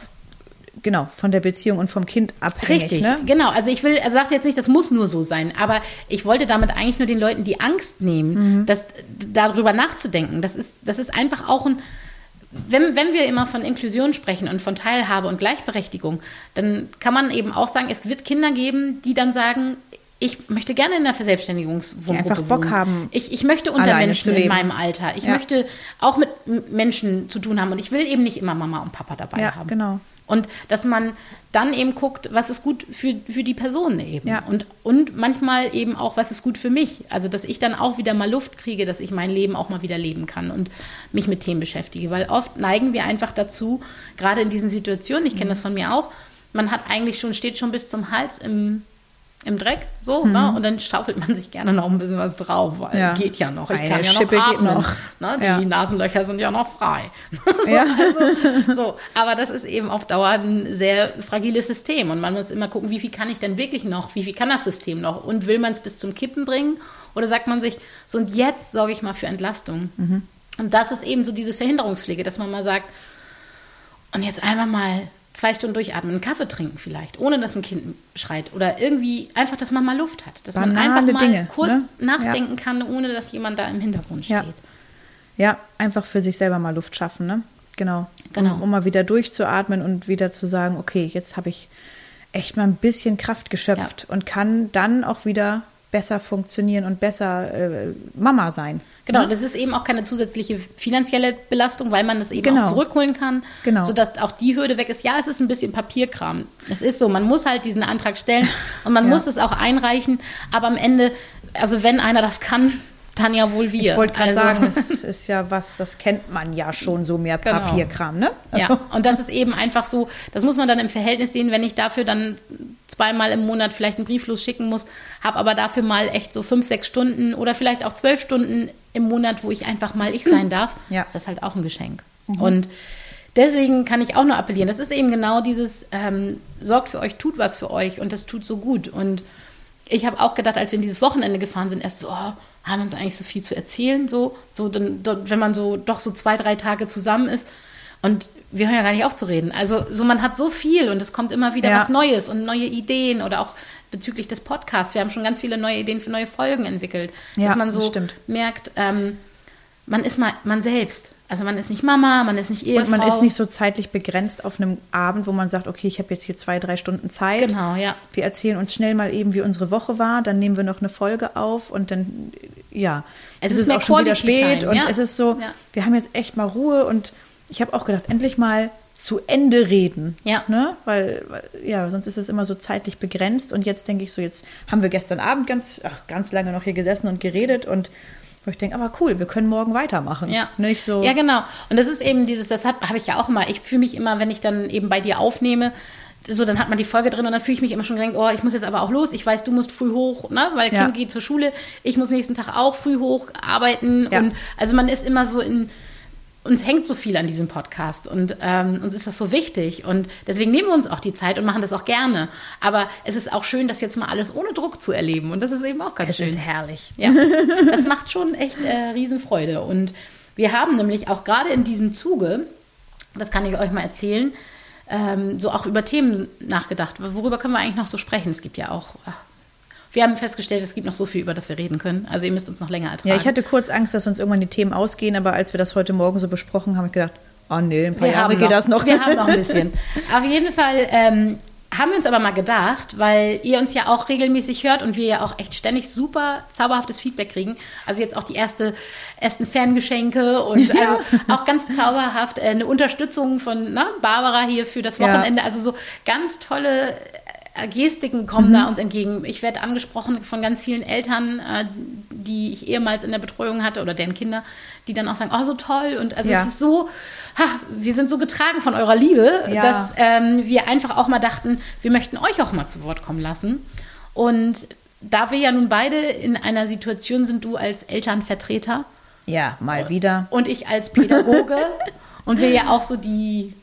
[SPEAKER 2] genau von der Beziehung und vom Kind abhängig.
[SPEAKER 3] Richtig,
[SPEAKER 2] Ne?
[SPEAKER 3] genau. Also ich will, er sagt jetzt nicht, das muss nur so sein, aber ich wollte damit eigentlich nur den Leuten die Angst nehmen,
[SPEAKER 2] Mhm.
[SPEAKER 3] dass, darüber nachzudenken. Das ist, das ist einfach auch ein, wenn, wenn wir immer von Inklusion sprechen und von Teilhabe und Gleichberechtigung, dann kann man eben auch sagen, es wird Kinder geben, die dann sagen, ich möchte gerne in der Verselbstständigungswohngruppe
[SPEAKER 2] Die einfach Bock
[SPEAKER 3] wohnen.
[SPEAKER 2] haben,
[SPEAKER 3] Ich, ich möchte unter Menschen in meinem Alter. Ich
[SPEAKER 2] Ja.
[SPEAKER 3] möchte auch mit Menschen zu tun haben und ich will eben nicht immer Mama und Papa dabei
[SPEAKER 2] Ja,
[SPEAKER 3] haben.
[SPEAKER 2] genau.
[SPEAKER 3] Und dass man dann eben guckt, was ist gut für, für die Person eben.
[SPEAKER 2] Ja.
[SPEAKER 3] Und, und manchmal eben auch, was ist gut für mich. Also, dass ich dann auch wieder mal Luft kriege, dass ich mein Leben auch mal wieder leben kann und mich mit Themen beschäftige. Weil oft neigen wir einfach dazu, gerade in diesen Situationen, ich
[SPEAKER 2] Mhm.
[SPEAKER 3] kenne das von mir auch, man hat eigentlich schon, steht schon bis zum Hals im, im Dreck, so,
[SPEAKER 2] Mhm.
[SPEAKER 3] ne? und dann schaufelt man sich gerne noch ein bisschen was drauf, weil
[SPEAKER 2] Ja.
[SPEAKER 3] geht ja noch. Ich
[SPEAKER 2] Eine
[SPEAKER 3] kann ja
[SPEAKER 2] Schippe
[SPEAKER 3] noch
[SPEAKER 2] geht
[SPEAKER 3] atmen.
[SPEAKER 2] noch.
[SPEAKER 3] Ne? Die
[SPEAKER 2] Ja.
[SPEAKER 3] Nasenlöcher sind ja noch frei. so,
[SPEAKER 2] Ja.
[SPEAKER 3] also, so, aber das ist eben auf Dauer ein sehr fragiles System und man muss immer gucken, wie viel kann ich denn wirklich noch, wie viel kann das System noch und will man es bis zum Kippen bringen oder sagt man sich, so und jetzt sorge ich mal für Entlastung.
[SPEAKER 2] Mhm.
[SPEAKER 3] Und das ist eben so diese Verhinderungspflege, dass man mal sagt, und jetzt einfach mal zwei Stunden durchatmen, einen Kaffee trinken vielleicht, ohne dass ein Kind schreit oder irgendwie einfach, dass man mal Luft hat, dass man
[SPEAKER 2] Banale
[SPEAKER 3] einfach mal
[SPEAKER 2] Dinge,
[SPEAKER 3] kurz
[SPEAKER 2] ne?
[SPEAKER 3] nachdenken kann, ohne dass jemand da im Hintergrund steht.
[SPEAKER 2] Ja. Ja, einfach für sich selber mal Luft schaffen, ne? Genau.
[SPEAKER 3] Genau.
[SPEAKER 2] Um, um mal wieder durchzuatmen und wieder zu sagen, okay, jetzt habe ich echt mal ein bisschen Kraft geschöpft und kann dann auch wieder besser funktionieren und besser äh, Mama sein.
[SPEAKER 3] Genau,
[SPEAKER 2] Ne?
[SPEAKER 3] das ist eben auch keine zusätzliche finanzielle Belastung, weil man das eben
[SPEAKER 2] Genau.
[SPEAKER 3] auch zurückholen kann,
[SPEAKER 2] Genau.
[SPEAKER 3] sodass auch die Hürde weg ist. Ja, es ist ein bisschen Papierkram. Es ist so, man muss halt diesen Antrag stellen und man
[SPEAKER 2] Ja.
[SPEAKER 3] muss es auch einreichen, aber am Ende, also wenn einer das kann, dann ja wohl wir.
[SPEAKER 2] Ich wollte gerade
[SPEAKER 3] Also-
[SPEAKER 2] sagen, das ist ja was, das kennt man ja schon so mehr
[SPEAKER 3] Genau.
[SPEAKER 2] Papierkram, ne?
[SPEAKER 3] Ja, und das ist eben einfach so, das muss man dann im Verhältnis sehen, wenn ich dafür dann zweimal im Monat vielleicht einen Brief losschicken muss, habe aber dafür mal echt so fünf, sechs Stunden oder vielleicht auch zwölf Stunden im Monat, wo ich einfach mal ich sein darf,
[SPEAKER 2] Ja.
[SPEAKER 3] ist das halt auch ein Geschenk. Und deswegen kann ich auch nur appellieren. Das ist eben genau dieses, ähm, sorgt für euch, tut was für euch und das tut so gut. Und ich habe auch gedacht, als wir in dieses Wochenende gefahren sind, erst so, oh, haben uns eigentlich so viel zu erzählen, so, so dann, wenn man so doch so zwei, drei Tage zusammen ist. Und wir hören ja gar nicht auf zu reden. Also so man hat so viel und es kommt immer wieder
[SPEAKER 2] Ja.
[SPEAKER 3] was Neues und neue Ideen oder auch bezüglich des Podcasts. Wir haben schon ganz viele neue Ideen für neue Folgen entwickelt.
[SPEAKER 2] Ja,
[SPEAKER 3] dass man so
[SPEAKER 2] stimmt.
[SPEAKER 3] merkt, ähm, man ist mal man selbst. Also man ist nicht Mama, man ist nicht Ehefrau.
[SPEAKER 2] Und man ist nicht so zeitlich begrenzt auf einem Abend, wo man sagt, okay, ich habe jetzt hier zwei, drei Stunden Zeit.
[SPEAKER 3] Genau, ja.
[SPEAKER 2] Wir erzählen uns schnell mal eben, wie unsere Woche war, dann nehmen wir noch eine Folge auf und dann, ja.
[SPEAKER 3] Es ist mehr
[SPEAKER 2] auch schon wieder spät
[SPEAKER 3] Time,
[SPEAKER 2] und
[SPEAKER 3] ja.
[SPEAKER 2] es ist so,
[SPEAKER 3] Ja.
[SPEAKER 2] wir haben jetzt echt mal Ruhe und ich habe auch gedacht, endlich mal zu Ende reden.
[SPEAKER 3] Ja.
[SPEAKER 2] Ne? Weil, weil, ja, sonst ist es immer so zeitlich begrenzt und jetzt denke ich so, jetzt haben wir gestern Abend ganz, ach, ganz lange noch hier gesessen und geredet und wo ich denke, aber cool, wir können morgen weitermachen.
[SPEAKER 3] Ja.
[SPEAKER 2] Nicht so.
[SPEAKER 3] Ja, genau. Und das ist eben dieses, das habe ich ja auch immer. Ich fühle mich immer, wenn ich dann eben bei dir aufnehme, so, dann hat man die Folge drin und dann fühle ich mich immer schon gedacht, oh, ich muss jetzt aber auch los. Ich weiß, du musst früh hoch, ne? Weil
[SPEAKER 2] Ja.
[SPEAKER 3] Kind geht zur Schule. Ich muss nächsten Tag auch früh hoch arbeiten.
[SPEAKER 2] Ja.
[SPEAKER 3] Und also man ist immer so in, uns hängt so viel an diesem Podcast und ähm, uns ist das so wichtig und deswegen nehmen wir uns auch die Zeit und machen das auch gerne. Aber es ist auch schön, das jetzt mal alles ohne Druck zu erleben und das ist eben auch ganz
[SPEAKER 2] es
[SPEAKER 3] schön.
[SPEAKER 2] ist herrlich.
[SPEAKER 3] Ja, das macht schon echt äh, Riesenfreude. Und wir haben nämlich auch gerade in diesem Zuge, das kann ich euch mal erzählen, ähm, so auch über Themen nachgedacht. Worüber können wir eigentlich noch so sprechen? Es gibt ja auch. Ach, wir haben festgestellt, es gibt noch so viel, über das wir reden können. Also ihr müsst uns noch länger ertragen.
[SPEAKER 2] Ja, ich hatte kurz Angst, dass uns irgendwann die Themen ausgehen, aber als wir das heute Morgen so besprochen haben, habe ich gedacht, oh nee, ein paar
[SPEAKER 3] wir
[SPEAKER 2] Jahre geht das noch.
[SPEAKER 3] Wir haben noch ein bisschen. Auf jeden Fall ähm, haben wir uns aber mal gedacht, weil ihr uns ja auch regelmäßig hört und wir ja auch echt ständig super zauberhaftes Feedback kriegen. Also jetzt auch die erste, ersten Fangeschenke und also auch ganz zauberhaft äh, eine Unterstützung von na, Barbara hier für das
[SPEAKER 2] Ja.
[SPEAKER 3] Wochenende. Also so ganz tolle Gestiken kommen
[SPEAKER 2] Mhm.
[SPEAKER 3] da uns entgegen. Ich werde angesprochen von ganz vielen Eltern, äh, die ich ehemals in der Betreuung hatte oder deren Kinder, die dann auch sagen, oh, so toll. Und also
[SPEAKER 2] Ja.
[SPEAKER 3] es ist so, ha, wir sind so getragen von eurer Liebe,
[SPEAKER 2] Ja.
[SPEAKER 3] dass ähm, wir einfach auch mal dachten, wir möchten euch auch mal zu Wort kommen lassen. Und da wir ja nun beide in einer Situation sind, du als Elternvertreter
[SPEAKER 2] Ja, mal wieder.
[SPEAKER 3] und ich als Pädagoge und wir ja auch so die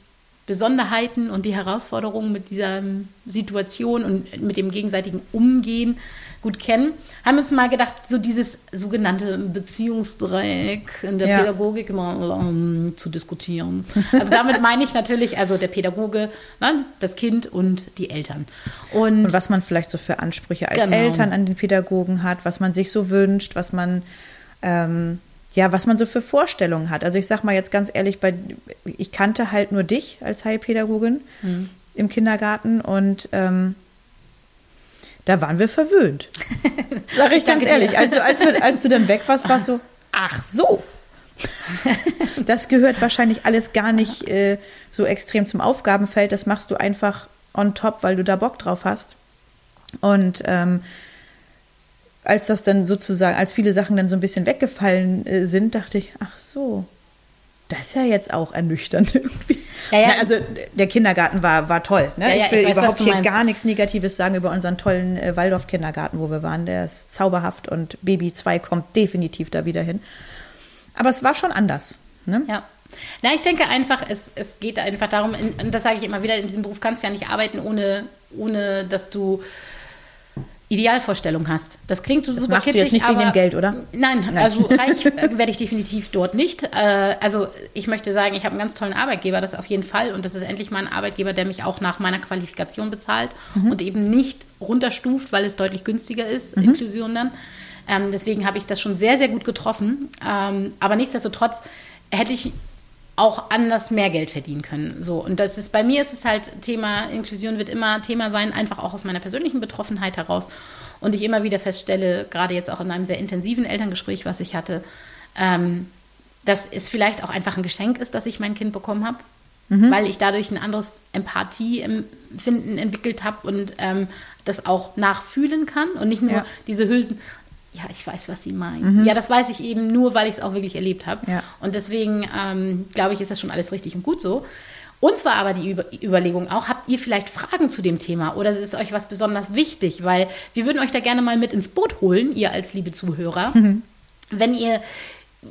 [SPEAKER 3] Besonderheiten und die Herausforderungen mit dieser Situation und mit dem gegenseitigen Umgehen gut kennen, haben uns mal gedacht, so dieses sogenannte Beziehungsdreieck in der
[SPEAKER 2] Ja.
[SPEAKER 3] Pädagogik mal ähm, zu diskutieren. Also damit meine ich natürlich, also der Pädagoge, ne, das Kind und die Eltern. Und,
[SPEAKER 2] Und was man vielleicht so für Ansprüche als
[SPEAKER 3] Genau.
[SPEAKER 2] Eltern an den Pädagogen hat, was man sich so wünscht, was man ähm, ja, was man so für Vorstellungen hat. Also ich sag mal jetzt ganz ehrlich, bei, ich kannte halt nur dich als Heilpädagogin
[SPEAKER 3] Hm.
[SPEAKER 2] im Kindergarten und ähm, da waren wir verwöhnt. Sag ich ganz
[SPEAKER 3] danke dir.
[SPEAKER 2] ehrlich. Also als, als du dann weg warst, warst du, ach so. Das gehört wahrscheinlich alles gar nicht äh, so extrem zum Aufgabenfeld. Das machst du einfach on top, weil du da Bock drauf hast. Und ähm, als das dann sozusagen, als viele Sachen dann so ein bisschen weggefallen äh, sind, dachte ich, ach so, das ist ja jetzt auch ernüchternd irgendwie.
[SPEAKER 3] Ja, ja.
[SPEAKER 2] Na, also der Kindergarten war, war toll. Ne?
[SPEAKER 3] Ja,
[SPEAKER 2] ich will
[SPEAKER 3] ich weiß,
[SPEAKER 2] überhaupt hier gar nichts Negatives sagen über unseren tollen äh, Waldorf-Kindergarten, wo wir waren. Der ist zauberhaft und Baby 2 kommt definitiv da wieder hin. Aber es war schon anders. Ne?
[SPEAKER 3] Ja. Na, ich denke einfach, es, es geht einfach darum, in, und das sage ich immer wieder, in diesem Beruf kannst du ja nicht arbeiten, ohne, ohne dass du Idealvorstellungen hast. Das klingt so super
[SPEAKER 2] machst du
[SPEAKER 3] kitschig,
[SPEAKER 2] jetzt nicht wegen
[SPEAKER 3] aber
[SPEAKER 2] dem Geld, oder?
[SPEAKER 3] Nein,
[SPEAKER 2] Nein.
[SPEAKER 3] also reich werde ich definitiv dort nicht. Äh, also ich möchte sagen, ich habe einen ganz tollen Arbeitgeber, das auf jeden Fall. Und das ist endlich mal ein Arbeitgeber, der mich auch nach meiner Qualifikation bezahlt
[SPEAKER 2] Mhm.
[SPEAKER 3] und eben nicht runterstuft, weil es deutlich günstiger ist,
[SPEAKER 2] Mhm.
[SPEAKER 3] Inklusion dann. Ähm, deswegen habe ich das schon sehr, sehr gut getroffen. Ähm, aber nichtsdestotrotz hätte ich auch anders mehr Geld verdienen können. So und das ist bei mir ist es halt Thema Inklusion wird immer Thema sein, einfach auch aus meiner persönlichen Betroffenheit heraus und ich immer wieder feststelle, gerade jetzt auch in einem sehr intensiven Elterngespräch, was ich hatte, ähm, dass es vielleicht auch einfach ein Geschenk ist, dass ich mein Kind bekommen habe, weil ich dadurch ein anderes Empathieempfinden entwickelt habe und ähm, das auch nachfühlen kann und nicht nur
[SPEAKER 2] Ja.
[SPEAKER 3] diese Hülsen. Ja, ich weiß, was Sie meinen. Ja, das weiß ich eben nur, weil ich es auch wirklich erlebt habe.
[SPEAKER 2] Ja.
[SPEAKER 3] Und deswegen ähm, glaube ich, ist das schon alles richtig und gut so. Uns war aber die Über Überlegung auch, habt ihr vielleicht Fragen zu dem Thema oder ist euch was besonders wichtig? Weil wir würden euch da gerne mal mit ins Boot holen, ihr als liebe Zuhörer. Wenn ihr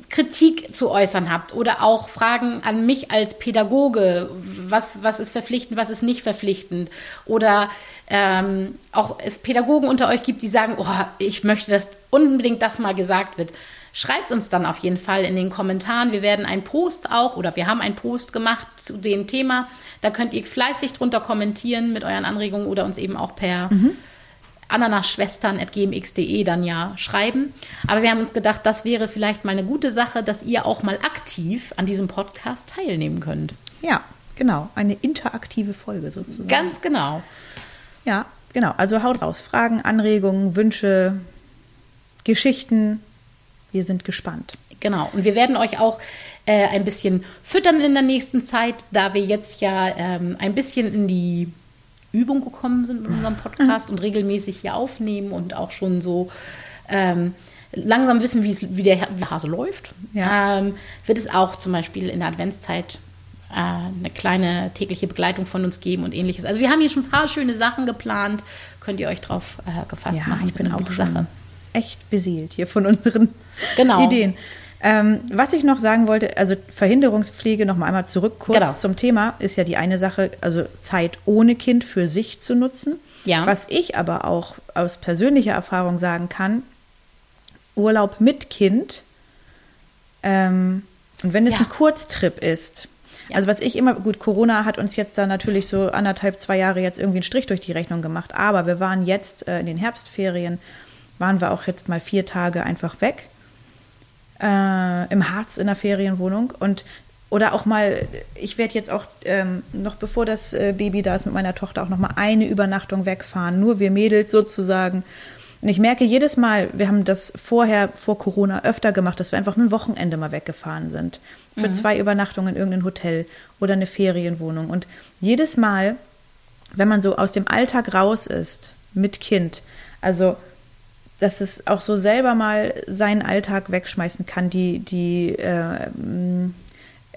[SPEAKER 3] Kritik zu äußern habt oder auch Fragen an mich als Pädagoge, was, was ist verpflichtend, was ist nicht verpflichtend oder ähm, auch es Pädagogen unter euch gibt, die sagen, oh, ich möchte, dass unbedingt das mal gesagt wird. Schreibt uns dann auf jeden Fall in den Kommentaren. Wir werden einen Post auch oder wir haben einen Post gemacht zu dem Thema. Da könnt ihr fleißig drunter kommentieren mit euren Anregungen oder uns eben auch per ananasschwestern.gmx.de dann ja schreiben. Aber wir haben uns gedacht, das wäre vielleicht mal eine gute Sache, dass ihr auch mal aktiv an diesem Podcast teilnehmen könnt.
[SPEAKER 2] Ja, genau. Eine interaktive Folge sozusagen.
[SPEAKER 3] Ganz genau.
[SPEAKER 2] Ja, genau. Also haut raus. Fragen, Anregungen, Wünsche, Geschichten. Wir sind gespannt.
[SPEAKER 3] Genau. Und wir werden euch auch äh, ein bisschen füttern in der nächsten Zeit, da wir jetzt ja ähm, ein bisschen in die Übung gekommen sind mit unserem Podcast und regelmäßig hier aufnehmen und auch schon so ähm, langsam wissen, wie der Hase läuft,
[SPEAKER 2] Ja.
[SPEAKER 3] ähm, wird es auch zum Beispiel in der Adventszeit äh, eine kleine tägliche Begleitung von uns geben und ähnliches. Also wir haben hier schon ein paar schöne Sachen geplant. Könnt ihr euch drauf äh, gefasst
[SPEAKER 2] Ja,
[SPEAKER 3] machen.
[SPEAKER 2] ich bin auch schon echt beseelt hier von unseren
[SPEAKER 3] Genau.
[SPEAKER 2] Ideen. Ähm, was ich noch sagen wollte, also Verhinderungspflege, noch mal einmal zurück kurz
[SPEAKER 3] Genau.
[SPEAKER 2] zum Thema, ist ja die eine Sache, also Zeit ohne Kind für sich zu nutzen.
[SPEAKER 3] Ja.
[SPEAKER 2] Was ich aber auch aus persönlicher Erfahrung sagen kann, Urlaub mit Kind, ähm, und wenn es
[SPEAKER 3] Ja.
[SPEAKER 2] ein Kurztrip ist,
[SPEAKER 3] Ja.
[SPEAKER 2] also was ich immer, gut, Corona hat uns jetzt da natürlich so anderthalb, zwei Jahre jetzt irgendwie einen Strich durch die Rechnung gemacht, aber wir waren jetzt äh, in den Herbstferien, waren wir auch jetzt mal vier Tage einfach weg äh, im Harz in der Ferienwohnung und oder auch mal, ich werde jetzt auch ähm, noch bevor das äh, Baby da ist mit meiner Tochter auch noch mal eine Übernachtung wegfahren, nur wir Mädels sozusagen. Und ich merke jedes Mal, wir haben das vorher vor Corona öfter gemacht, dass wir einfach ein Wochenende mal weggefahren sind für zwei Übernachtungen in irgendein Hotel oder eine Ferienwohnung. Und jedes Mal, wenn man so aus dem Alltag raus ist mit Kind, also dass es auch so selber mal seinen Alltag wegschmeißen kann, die, die, äh,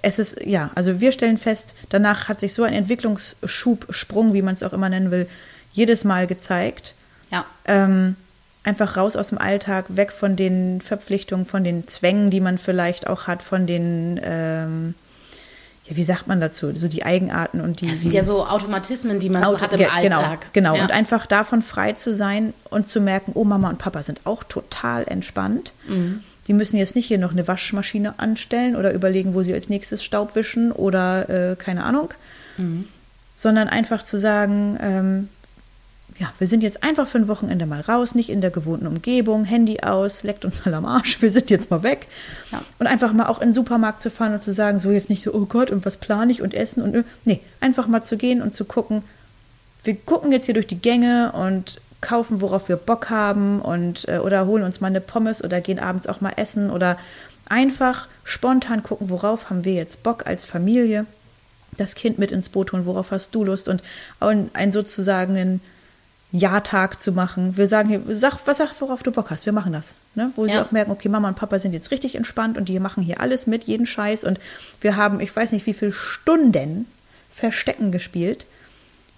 [SPEAKER 2] es ist, ja, also wir stellen fest, danach hat sich so ein Entwicklungsschub, Sprung, wie man es auch immer nennen will, jedes Mal gezeigt.
[SPEAKER 3] Ja.
[SPEAKER 2] Ähm, einfach raus aus dem Alltag, weg von den Verpflichtungen, von den Zwängen, die man vielleicht auch hat, von den, ähm, ja, wie sagt man dazu, so die Eigenarten und die.
[SPEAKER 3] Das sind ja so Automatismen, die man so
[SPEAKER 2] Auto-
[SPEAKER 3] hat im
[SPEAKER 2] ge- genau,
[SPEAKER 3] Alltag.
[SPEAKER 2] Genau,
[SPEAKER 3] Ja.
[SPEAKER 2] und einfach davon frei zu sein und zu merken, oh, Mama und Papa sind auch total entspannt.
[SPEAKER 3] Mhm.
[SPEAKER 2] Die müssen jetzt nicht hier noch eine Waschmaschine anstellen oder überlegen, wo sie als nächstes Staub wischen oder äh, keine Ahnung,
[SPEAKER 3] Mhm.
[SPEAKER 2] sondern einfach zu sagen, ähm, ja, wir sind jetzt einfach für ein Wochenende mal raus, nicht in der gewohnten Umgebung, Handy aus, leckt uns mal am Arsch, wir sind jetzt mal weg.
[SPEAKER 3] Ja.
[SPEAKER 2] Und einfach mal auch in den Supermarkt zu fahren und zu sagen, so jetzt nicht so, oh Gott, und was plane ich und essen und nee, einfach mal zu gehen und zu gucken, wir gucken jetzt hier durch die Gänge und kaufen, worauf wir Bock haben und äh, oder holen uns mal eine Pommes oder gehen abends auch mal essen oder einfach spontan gucken, worauf haben wir jetzt Bock als Familie, das Kind mit ins Boot holen, worauf hast du Lust und ein, ein sozusagen einen Ja-Tag zu machen. Wir sagen hier, sag, was sag, worauf du Bock hast, wir machen das. Ne? Wo sie
[SPEAKER 3] Ja.
[SPEAKER 2] auch merken, okay, Mama und Papa sind jetzt richtig entspannt und die machen hier alles mit, jeden Scheiß und wir haben, ich weiß nicht, wie viele Stunden Verstecken gespielt.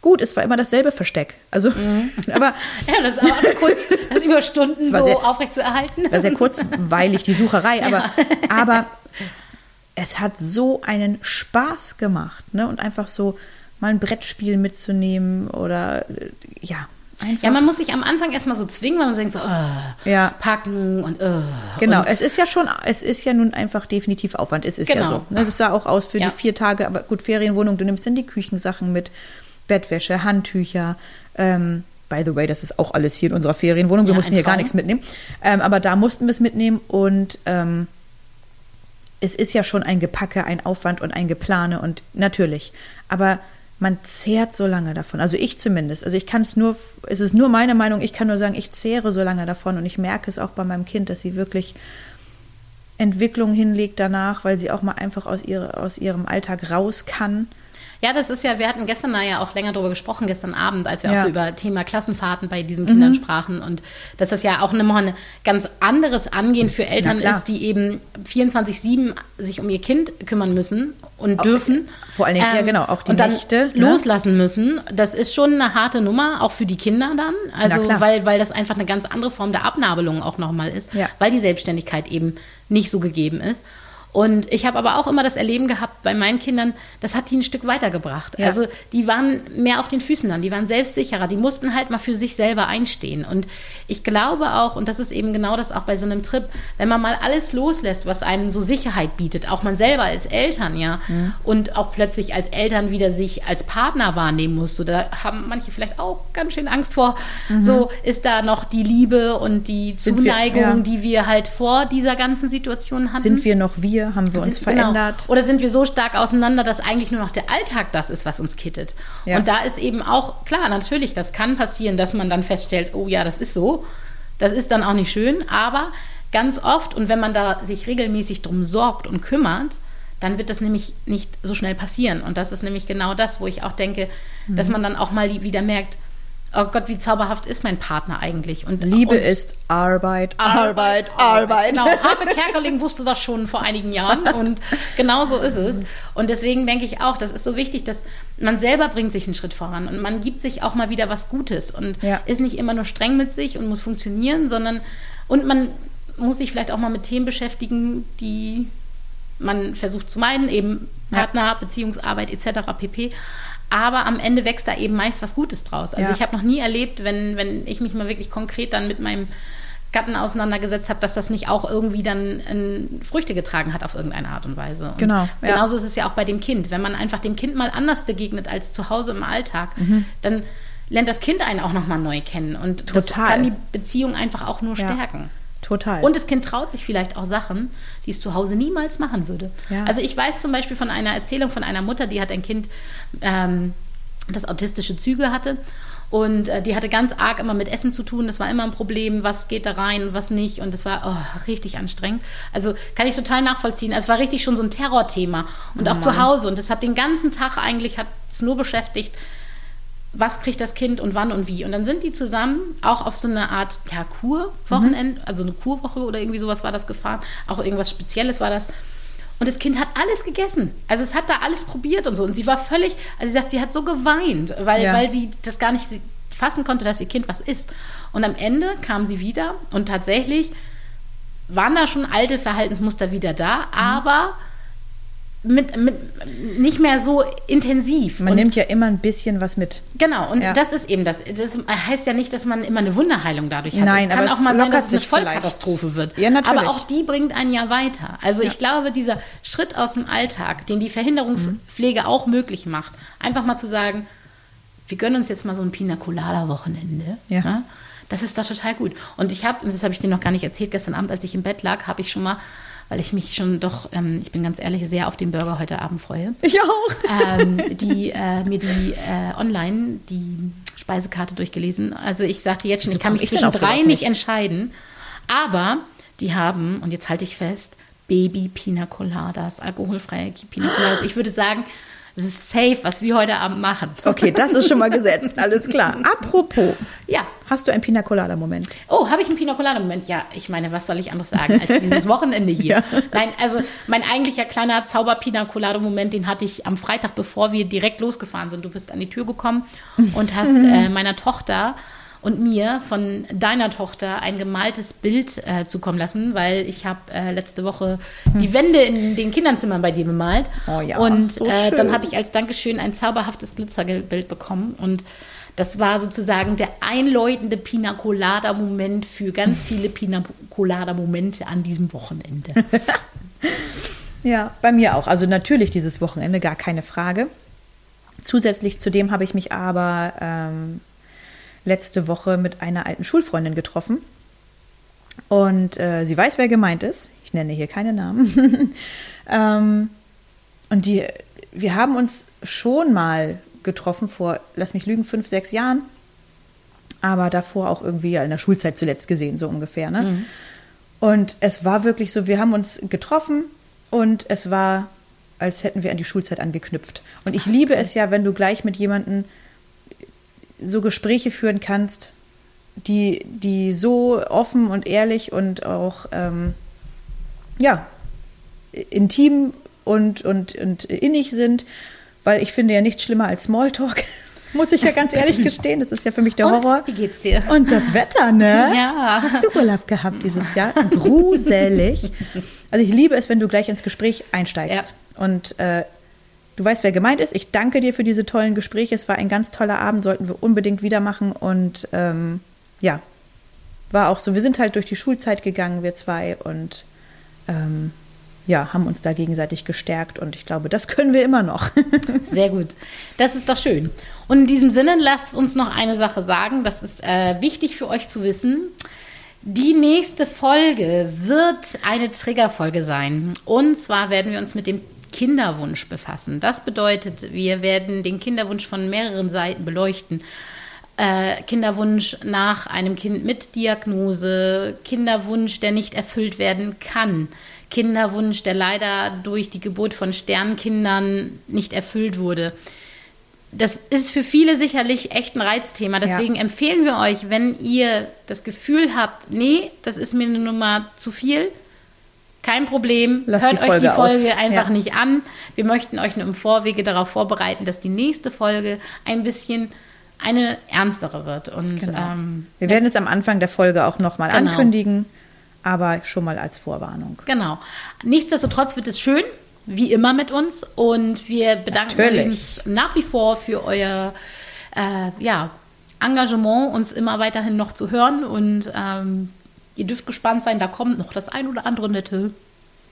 [SPEAKER 2] Gut, es war immer dasselbe Versteck. Also, aber
[SPEAKER 3] Ja, das ist aber auch kurz, das über Stunden so
[SPEAKER 2] sehr-
[SPEAKER 3] aufrecht zu erhalten.
[SPEAKER 2] war sehr kurzweilig, die Sucherei, aber, aber es hat so einen Spaß gemacht, ne? Und einfach so mal ein Brettspiel mitzunehmen oder äh, ja, einfach.
[SPEAKER 3] Ja, man muss sich am Anfang erstmal so zwingen, weil man denkt so, äh,
[SPEAKER 2] Ja.
[SPEAKER 3] packen und äh.
[SPEAKER 2] Genau,
[SPEAKER 3] Und,
[SPEAKER 2] es ist ja schon, es ist ja nun einfach definitiv Aufwand. Es ist ja
[SPEAKER 3] Genau.
[SPEAKER 2] so. Ne? Das sah auch aus für
[SPEAKER 3] Ja.
[SPEAKER 2] die vier Tage, aber gut, Ferienwohnung, du nimmst dann die Küchensachen mit, Bettwäsche, Handtücher. Ähm, by the way, das ist auch alles hier in unserer Ferienwohnung. Wir
[SPEAKER 3] Ja,
[SPEAKER 2] mussten hier gar nichts mitnehmen. Ähm, aber da mussten wir es mitnehmen und ähm, es ist ja schon ein Gepacke, ein Aufwand und ein Geplane und natürlich. Aber man zehrt so lange davon. Also ich zumindest. Also ich kann es nur, es ist nur meine Meinung, ich kann nur sagen, ich zehre so lange davon und ich merke es auch bei meinem Kind, dass sie wirklich Entwicklung hinlegt danach, weil sie auch mal einfach aus, ihre, aus ihrem Alltag raus kann.
[SPEAKER 3] Ja, das ist ja, wir hatten gestern ja auch länger drüber gesprochen, gestern Abend, als wir
[SPEAKER 2] Ja. Mhm.
[SPEAKER 3] auch so über Thema Klassenfahrten bei diesen Kindern sprachen und dass das ja auch nochmal ein ganz anderes Angehen für Eltern ist, die eben 24-7 sich um ihr Kind kümmern müssen und dürfen. Ähm,
[SPEAKER 2] vor allen Dingen, ja, genau, auch die
[SPEAKER 3] und dann
[SPEAKER 2] Nächte, ne?
[SPEAKER 3] loslassen müssen. Das ist schon eine harte Nummer, auch für die Kinder dann. Also, weil, weil das einfach eine ganz andere Form der Abnabelung auch nochmal ist,
[SPEAKER 2] Ja.
[SPEAKER 3] weil die Selbstständigkeit eben nicht so gegeben ist. Und ich habe aber auch immer das Erleben gehabt bei meinen Kindern, das hat die ein Stück weitergebracht.
[SPEAKER 2] Ja.
[SPEAKER 3] Also die waren mehr auf den Füßen dann, die waren selbstsicherer, die mussten halt mal für sich selber einstehen. Und ich glaube auch, und das ist eben genau das auch bei so einem Trip, wenn man mal alles loslässt, was einem so Sicherheit bietet, auch man selber als Eltern, ja,
[SPEAKER 2] Mhm.
[SPEAKER 3] und auch plötzlich als Eltern wieder sich als Partner wahrnehmen muss, so, da haben manche vielleicht auch ganz schön Angst vor, so ist da noch die Liebe und die
[SPEAKER 2] Mhm. Sind wir-
[SPEAKER 3] Zuneigung,
[SPEAKER 2] ja.
[SPEAKER 3] die wir halt vor dieser ganzen Situation hatten.
[SPEAKER 2] Sind wir noch wir? Haben wir uns
[SPEAKER 3] Sind- genau.
[SPEAKER 2] verändert?
[SPEAKER 3] Oder sind wir so stark auseinander, dass eigentlich nur noch der Alltag das ist, was uns kittet?
[SPEAKER 2] Ja.
[SPEAKER 3] Und da ist eben auch, klar, natürlich, das kann passieren, dass man dann feststellt, oh ja, das ist so. Das ist dann auch nicht schön, aber ganz oft, und wenn man da sich regelmäßig drum sorgt und kümmert, dann wird das nämlich nicht so schnell passieren. Und das ist nämlich genau das, wo ich auch denke, dass
[SPEAKER 2] Mhm.
[SPEAKER 3] man dann auch mal wieder merkt, oh Gott, wie zauberhaft ist mein Partner eigentlich? Und,
[SPEAKER 2] Liebe
[SPEAKER 3] und
[SPEAKER 2] ist Arbeit, Arbeit, Arbeit.
[SPEAKER 3] Genau, Habe Kerkeling wusste das schon vor einigen Jahren und genau so ist es. Und deswegen denke ich auch, das ist so wichtig, dass man selber bringt sich einen Schritt voran und man gibt sich auch mal wieder was Gutes und
[SPEAKER 2] Ja.
[SPEAKER 3] ist nicht immer nur streng mit sich und muss funktionieren, sondern und man muss sich vielleicht auch mal mit Themen beschäftigen, die man versucht zu meiden, eben
[SPEAKER 2] Ja.
[SPEAKER 3] Partner, Beziehungsarbeit etc. pp. Aber am Ende wächst da eben meist was Gutes draus. Also
[SPEAKER 2] Ja.
[SPEAKER 3] ich habe noch nie erlebt, wenn, wenn ich mich mal wirklich konkret dann mit meinem Gatten auseinandergesetzt habe, dass das nicht auch irgendwie dann ähm, Früchte getragen hat auf irgendeine Art und Weise. Und
[SPEAKER 2] Genau, ja.
[SPEAKER 3] Genauso ist es ja auch bei dem Kind. Wenn man einfach dem Kind mal anders begegnet als zu Hause im Alltag,
[SPEAKER 2] Mhm.
[SPEAKER 3] dann lernt das Kind einen auch nochmal neu kennen. Und das
[SPEAKER 2] Total.
[SPEAKER 3] kann die Beziehung einfach auch nur
[SPEAKER 2] Ja.
[SPEAKER 3] stärken.
[SPEAKER 2] Total.
[SPEAKER 3] Und das Kind traut sich vielleicht auch Sachen, die es zu Hause niemals machen würde.
[SPEAKER 2] Ja.
[SPEAKER 3] Also ich weiß zum Beispiel von einer Erzählung von einer Mutter, die hat ein Kind, ähm, das autistische Züge hatte. Und äh, die hatte ganz arg immer mit Essen zu tun. Das war immer ein Problem, was geht da rein und was nicht. Und das war oh, richtig anstrengend. Also kann ich total nachvollziehen. Also es war richtig schon so ein Terrorthema. Und
[SPEAKER 2] Oh
[SPEAKER 3] auch zu Hause. Und das hat den ganzen Tag eigentlich, hat es nur beschäftigt, was kriegt das Kind und wann und wie. Und dann sind die zusammen auch auf so eine Art ja, Kur-Wochenende, also eine Kurwoche oder irgendwie sowas war das gefahren. Auch irgendwas Spezielles war das. Und das Kind hat alles gegessen. Also es hat da alles probiert und so. Und sie war völlig, also sie sagt, sie hat so geweint, weil,
[SPEAKER 2] Ja.
[SPEAKER 3] weil sie das gar nicht fassen konnte, dass ihr Kind was isst. Und am Ende kam sie wieder und tatsächlich waren da schon alte Verhaltensmuster wieder da, aber mit, mit, nicht mehr so intensiv.
[SPEAKER 2] Man
[SPEAKER 3] und
[SPEAKER 2] nimmt ja immer ein bisschen was mit.
[SPEAKER 3] Genau, und
[SPEAKER 2] Ja.
[SPEAKER 3] das ist eben das. Das heißt ja nicht, dass man immer eine Wunderheilung dadurch hat.
[SPEAKER 2] Nein,
[SPEAKER 3] es kann
[SPEAKER 2] aber
[SPEAKER 3] auch mal sein, dass es eine
[SPEAKER 2] sich vielleicht.
[SPEAKER 3] Vollkatastrophe wird.
[SPEAKER 2] Ja, natürlich.
[SPEAKER 3] Aber auch die bringt einen ja weiter. Also ich glaube, dieser Schritt aus dem Alltag, den die Verhinderungspflege auch möglich macht, einfach mal zu sagen, wir gönnen uns jetzt mal so ein Pina Colada Wochenende.
[SPEAKER 2] Ja.
[SPEAKER 3] ne? Das ist doch total gut. Und ich habe, und das habe ich dir noch gar nicht erzählt, gestern Abend, als ich im Bett lag, habe ich schon mal, weil ich mich schon doch, ähm, ich bin ganz ehrlich, sehr auf den Burger heute Abend freue
[SPEAKER 2] Ich auch.
[SPEAKER 3] ähm, die äh, mir die äh, online die Speisekarte durchgelesen. Also ich sagte jetzt schon, ich
[SPEAKER 2] Wieso
[SPEAKER 3] kann mich
[SPEAKER 2] ich
[SPEAKER 3] zwischen drei nicht
[SPEAKER 2] nicht?
[SPEAKER 3] entscheiden. Aber die haben, und jetzt halte ich fest, Baby Pina Coladas, alkoholfreie Pina Coladas. Ich würde sagen, es ist safe, was wir heute Abend machen.
[SPEAKER 2] Okay, das ist schon mal gesetzt. Alles klar. Apropos,
[SPEAKER 3] Ja.
[SPEAKER 2] hast du einen Pina Colada Moment?
[SPEAKER 3] Oh, habe ich einen Pina Colada Moment? Ja, ich meine, was soll ich anderes sagen als dieses Wochenende hier?
[SPEAKER 2] Ja.
[SPEAKER 3] Nein, also mein eigentlicher kleiner Zauber Pina Colada Moment, den hatte ich am Freitag, bevor wir direkt losgefahren sind. Du bist an die Tür gekommen und hast äh, meiner Tochter und mir von deiner Tochter ein gemaltes Bild äh, zukommen lassen, weil ich habe äh, letzte Woche die Wände in den Kinderzimmern bei dir bemalt.
[SPEAKER 2] Oh ja,
[SPEAKER 3] und
[SPEAKER 2] so
[SPEAKER 3] äh, dann habe ich als Dankeschön ein zauberhaftes Glitzerbild bekommen und das war sozusagen der einläutende Pina Colada Moment für ganz viele Pina Colada Momente an diesem Wochenende.
[SPEAKER 2] Ja, bei mir auch. Also natürlich dieses Wochenende, gar keine Frage. Zusätzlich zu dem habe ich mich aber ähm, letzte Woche mit einer alten Schulfreundin getroffen. Und äh, sie weiß, wer gemeint ist. Ich nenne hier keine Namen. ähm, und die, wir haben uns schon mal getroffen vor, lass mich lügen, fünf, sechs Jahren. Aber davor auch irgendwie in der Schulzeit zuletzt gesehen, so ungefähr. Ne? Und es war wirklich so, wir haben uns getroffen und es war, als hätten wir an die Schulzeit angeknüpft. Und ich liebe es ja, wenn du gleich mit jemandem so Gespräche führen kannst, die, die so offen und ehrlich und auch, ähm, ja, intim und, und, und innig sind, weil ich finde ja nichts schlimmer als Smalltalk. Muss ich ja ganz ehrlich gestehen, das ist ja für mich der
[SPEAKER 3] Und,
[SPEAKER 2] Horror.
[SPEAKER 3] wie geht's dir?
[SPEAKER 2] Und das Wetter, ne?
[SPEAKER 3] Ja.
[SPEAKER 2] Hast du Urlaub gehabt dieses Jahr? Gruselig. Also ich liebe es, wenn du gleich ins Gespräch einsteigst. Und äh, du weißt, wer gemeint ist. Ich danke dir für diese tollen Gespräche. Es war ein ganz toller Abend, sollten wir unbedingt wieder machen. Und ähm, ja, war auch so. Wir sind halt durch die Schulzeit gegangen, wir zwei. Und ähm, ja, haben uns da gegenseitig gestärkt und ich glaube, das können wir immer noch.
[SPEAKER 3] Sehr gut. Das ist doch schön. Und in diesem Sinne, lasst uns noch eine Sache sagen. Das ist äh, wichtig für euch zu wissen. Die nächste Folge wird eine Triggerfolge sein. Und zwar werden wir uns mit dem Kinderwunsch befassen. Das bedeutet, wir werden den Kinderwunsch von mehreren Seiten beleuchten. Äh, Kinderwunsch nach einem Kind mit Diagnose, Kinderwunsch, der nicht erfüllt werden kann, Kinderwunsch, der leider durch die Geburt von Sternkindern nicht erfüllt wurde. Das ist für viele sicherlich echt ein Reizthema. Deswegen
[SPEAKER 2] Ja.
[SPEAKER 3] empfehlen wir euch, wenn ihr das Gefühl habt, nee, das ist mir eine Nummer zu viel, kein Problem.
[SPEAKER 2] Lasst
[SPEAKER 3] Hört
[SPEAKER 2] die
[SPEAKER 3] euch die
[SPEAKER 2] Folge aus.
[SPEAKER 3] Einfach
[SPEAKER 2] Ja.
[SPEAKER 3] nicht an. Wir möchten euch nur im Vorwege darauf vorbereiten, dass die nächste Folge ein bisschen eine ernstere wird. Und
[SPEAKER 2] Genau.
[SPEAKER 3] ähm,
[SPEAKER 2] Wir werden es am Anfang der Folge auch nochmal
[SPEAKER 3] Genau.
[SPEAKER 2] ankündigen, aber schon mal als Vorwarnung.
[SPEAKER 3] Genau. Nichtsdestotrotz wird es schön, wie immer mit uns. Und wir bedanken
[SPEAKER 2] Natürlich.
[SPEAKER 3] uns nach wie vor für euer äh, ja, Engagement, uns immer weiterhin noch zu hören. Und ähm, ihr dürft gespannt sein, da kommt noch das ein oder andere Nette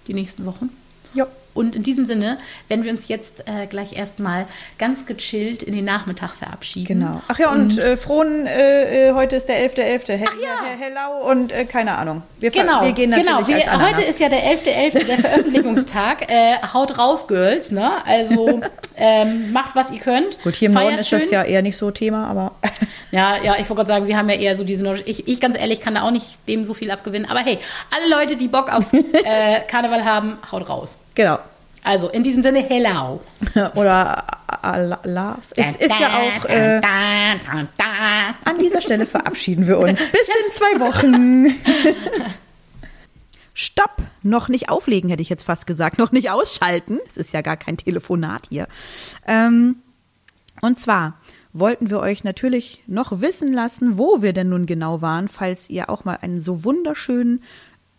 [SPEAKER 3] die nächsten Wochen.
[SPEAKER 2] Jo.
[SPEAKER 3] Und in diesem Sinne werden wir uns jetzt äh, gleich erstmal ganz gechillt in den Nachmittag verabschieden.
[SPEAKER 2] Genau. Ach ja, und äh, frohen, äh, äh, heute ist der 11.11. Hell,
[SPEAKER 3] ja.
[SPEAKER 2] Hell, Hellau und äh, keine Ahnung. Wir,
[SPEAKER 3] Genau,
[SPEAKER 2] wir gehen natürlich
[SPEAKER 3] genau. Wir, heute ist ja der 11.11., der Veröffentlichungstag. äh, haut raus, Girls. Ne? Also ähm, macht, was ihr könnt.
[SPEAKER 2] Gut, hier im Norden ist das
[SPEAKER 3] schön.
[SPEAKER 2] ja eher nicht so Thema, aber
[SPEAKER 3] Ja, ja, ich wollte gerade sagen, wir haben ja eher so diese ich, ich ganz ehrlich kann da auch nicht dem so viel abgewinnen. Aber hey, alle Leute, die Bock auf Karneval haben, haut raus.
[SPEAKER 2] Genau.
[SPEAKER 3] Also in diesem Sinne, hello.
[SPEAKER 2] Oder äh, äh, Love. Es ist ja auch. Äh, An dieser Stelle verabschieden wir uns. Bis in zwei Wochen. Stopp! Noch nicht auflegen, hätte ich jetzt fast gesagt. Noch nicht ausschalten. Es ist ja gar kein Telefonat hier. Ähm, und zwar wollten wir euch natürlich noch wissen lassen, wo wir denn nun genau waren, falls ihr auch mal einen so wunderschönen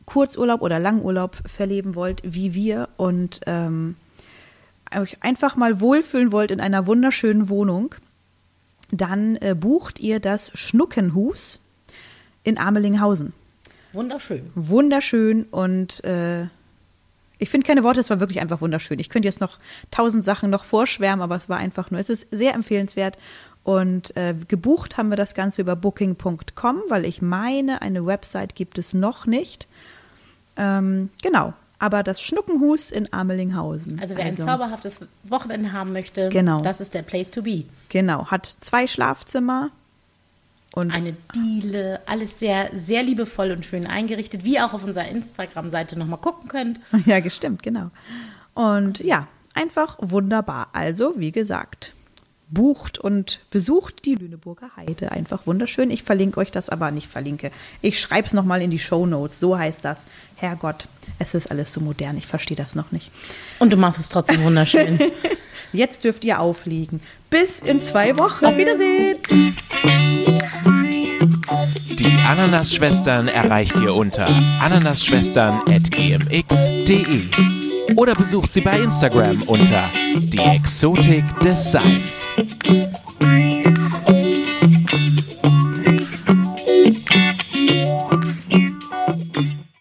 [SPEAKER 2] Kurzurlaub oder Langurlaub verleben wollt wie wir und ähm, euch einfach mal wohlfühlen wollt in einer wunderschönen Wohnung dann äh, bucht ihr das Schnuckenhus in Amelinghausen.
[SPEAKER 3] Wunderschön.
[SPEAKER 2] Wunderschön und äh, ich finde keine Worte, es war wirklich einfach wunderschön. Ich könnte jetzt noch tausend Sachen noch vorschwärmen, aber es war einfach nur, es ist sehr empfehlenswert. Und äh, gebucht haben wir das Ganze über booking.com, weil ich meine, eine Website gibt es noch nicht. Ähm, genau, aber das Schnuckenhus in Amelinghausen.
[SPEAKER 3] Also wer ein zauberhaftes Wochenende haben möchte,
[SPEAKER 2] Genau.
[SPEAKER 3] das ist der Place to be.
[SPEAKER 2] Genau, hat zwei Schlafzimmer und
[SPEAKER 3] Eine Diele, alles sehr, sehr liebevoll und schön eingerichtet, wie auch auf unserer Instagram-Seite nochmal gucken könnt.
[SPEAKER 2] Ja, gestimmt, genau. Und ja, einfach wunderbar. Also, wie gesagt, bucht und besucht die Lüneburger Heide. Einfach wunderschön. Ich verlinke euch das aber nicht verlinke. Ich schreibe es nochmal in die Show Notes. So heißt das. Herrgott, es ist alles so modern. Ich verstehe das noch nicht.
[SPEAKER 3] Und du machst es trotzdem wunderschön.
[SPEAKER 2] Jetzt dürft ihr aufliegen. Bis in zwei Wochen.
[SPEAKER 3] Auf Wiedersehen.
[SPEAKER 1] Die Ananas-Schwestern erreicht ihr unter ananasschwestern.gmx.de oder besucht sie bei Instagram unter die Exotik des Seins.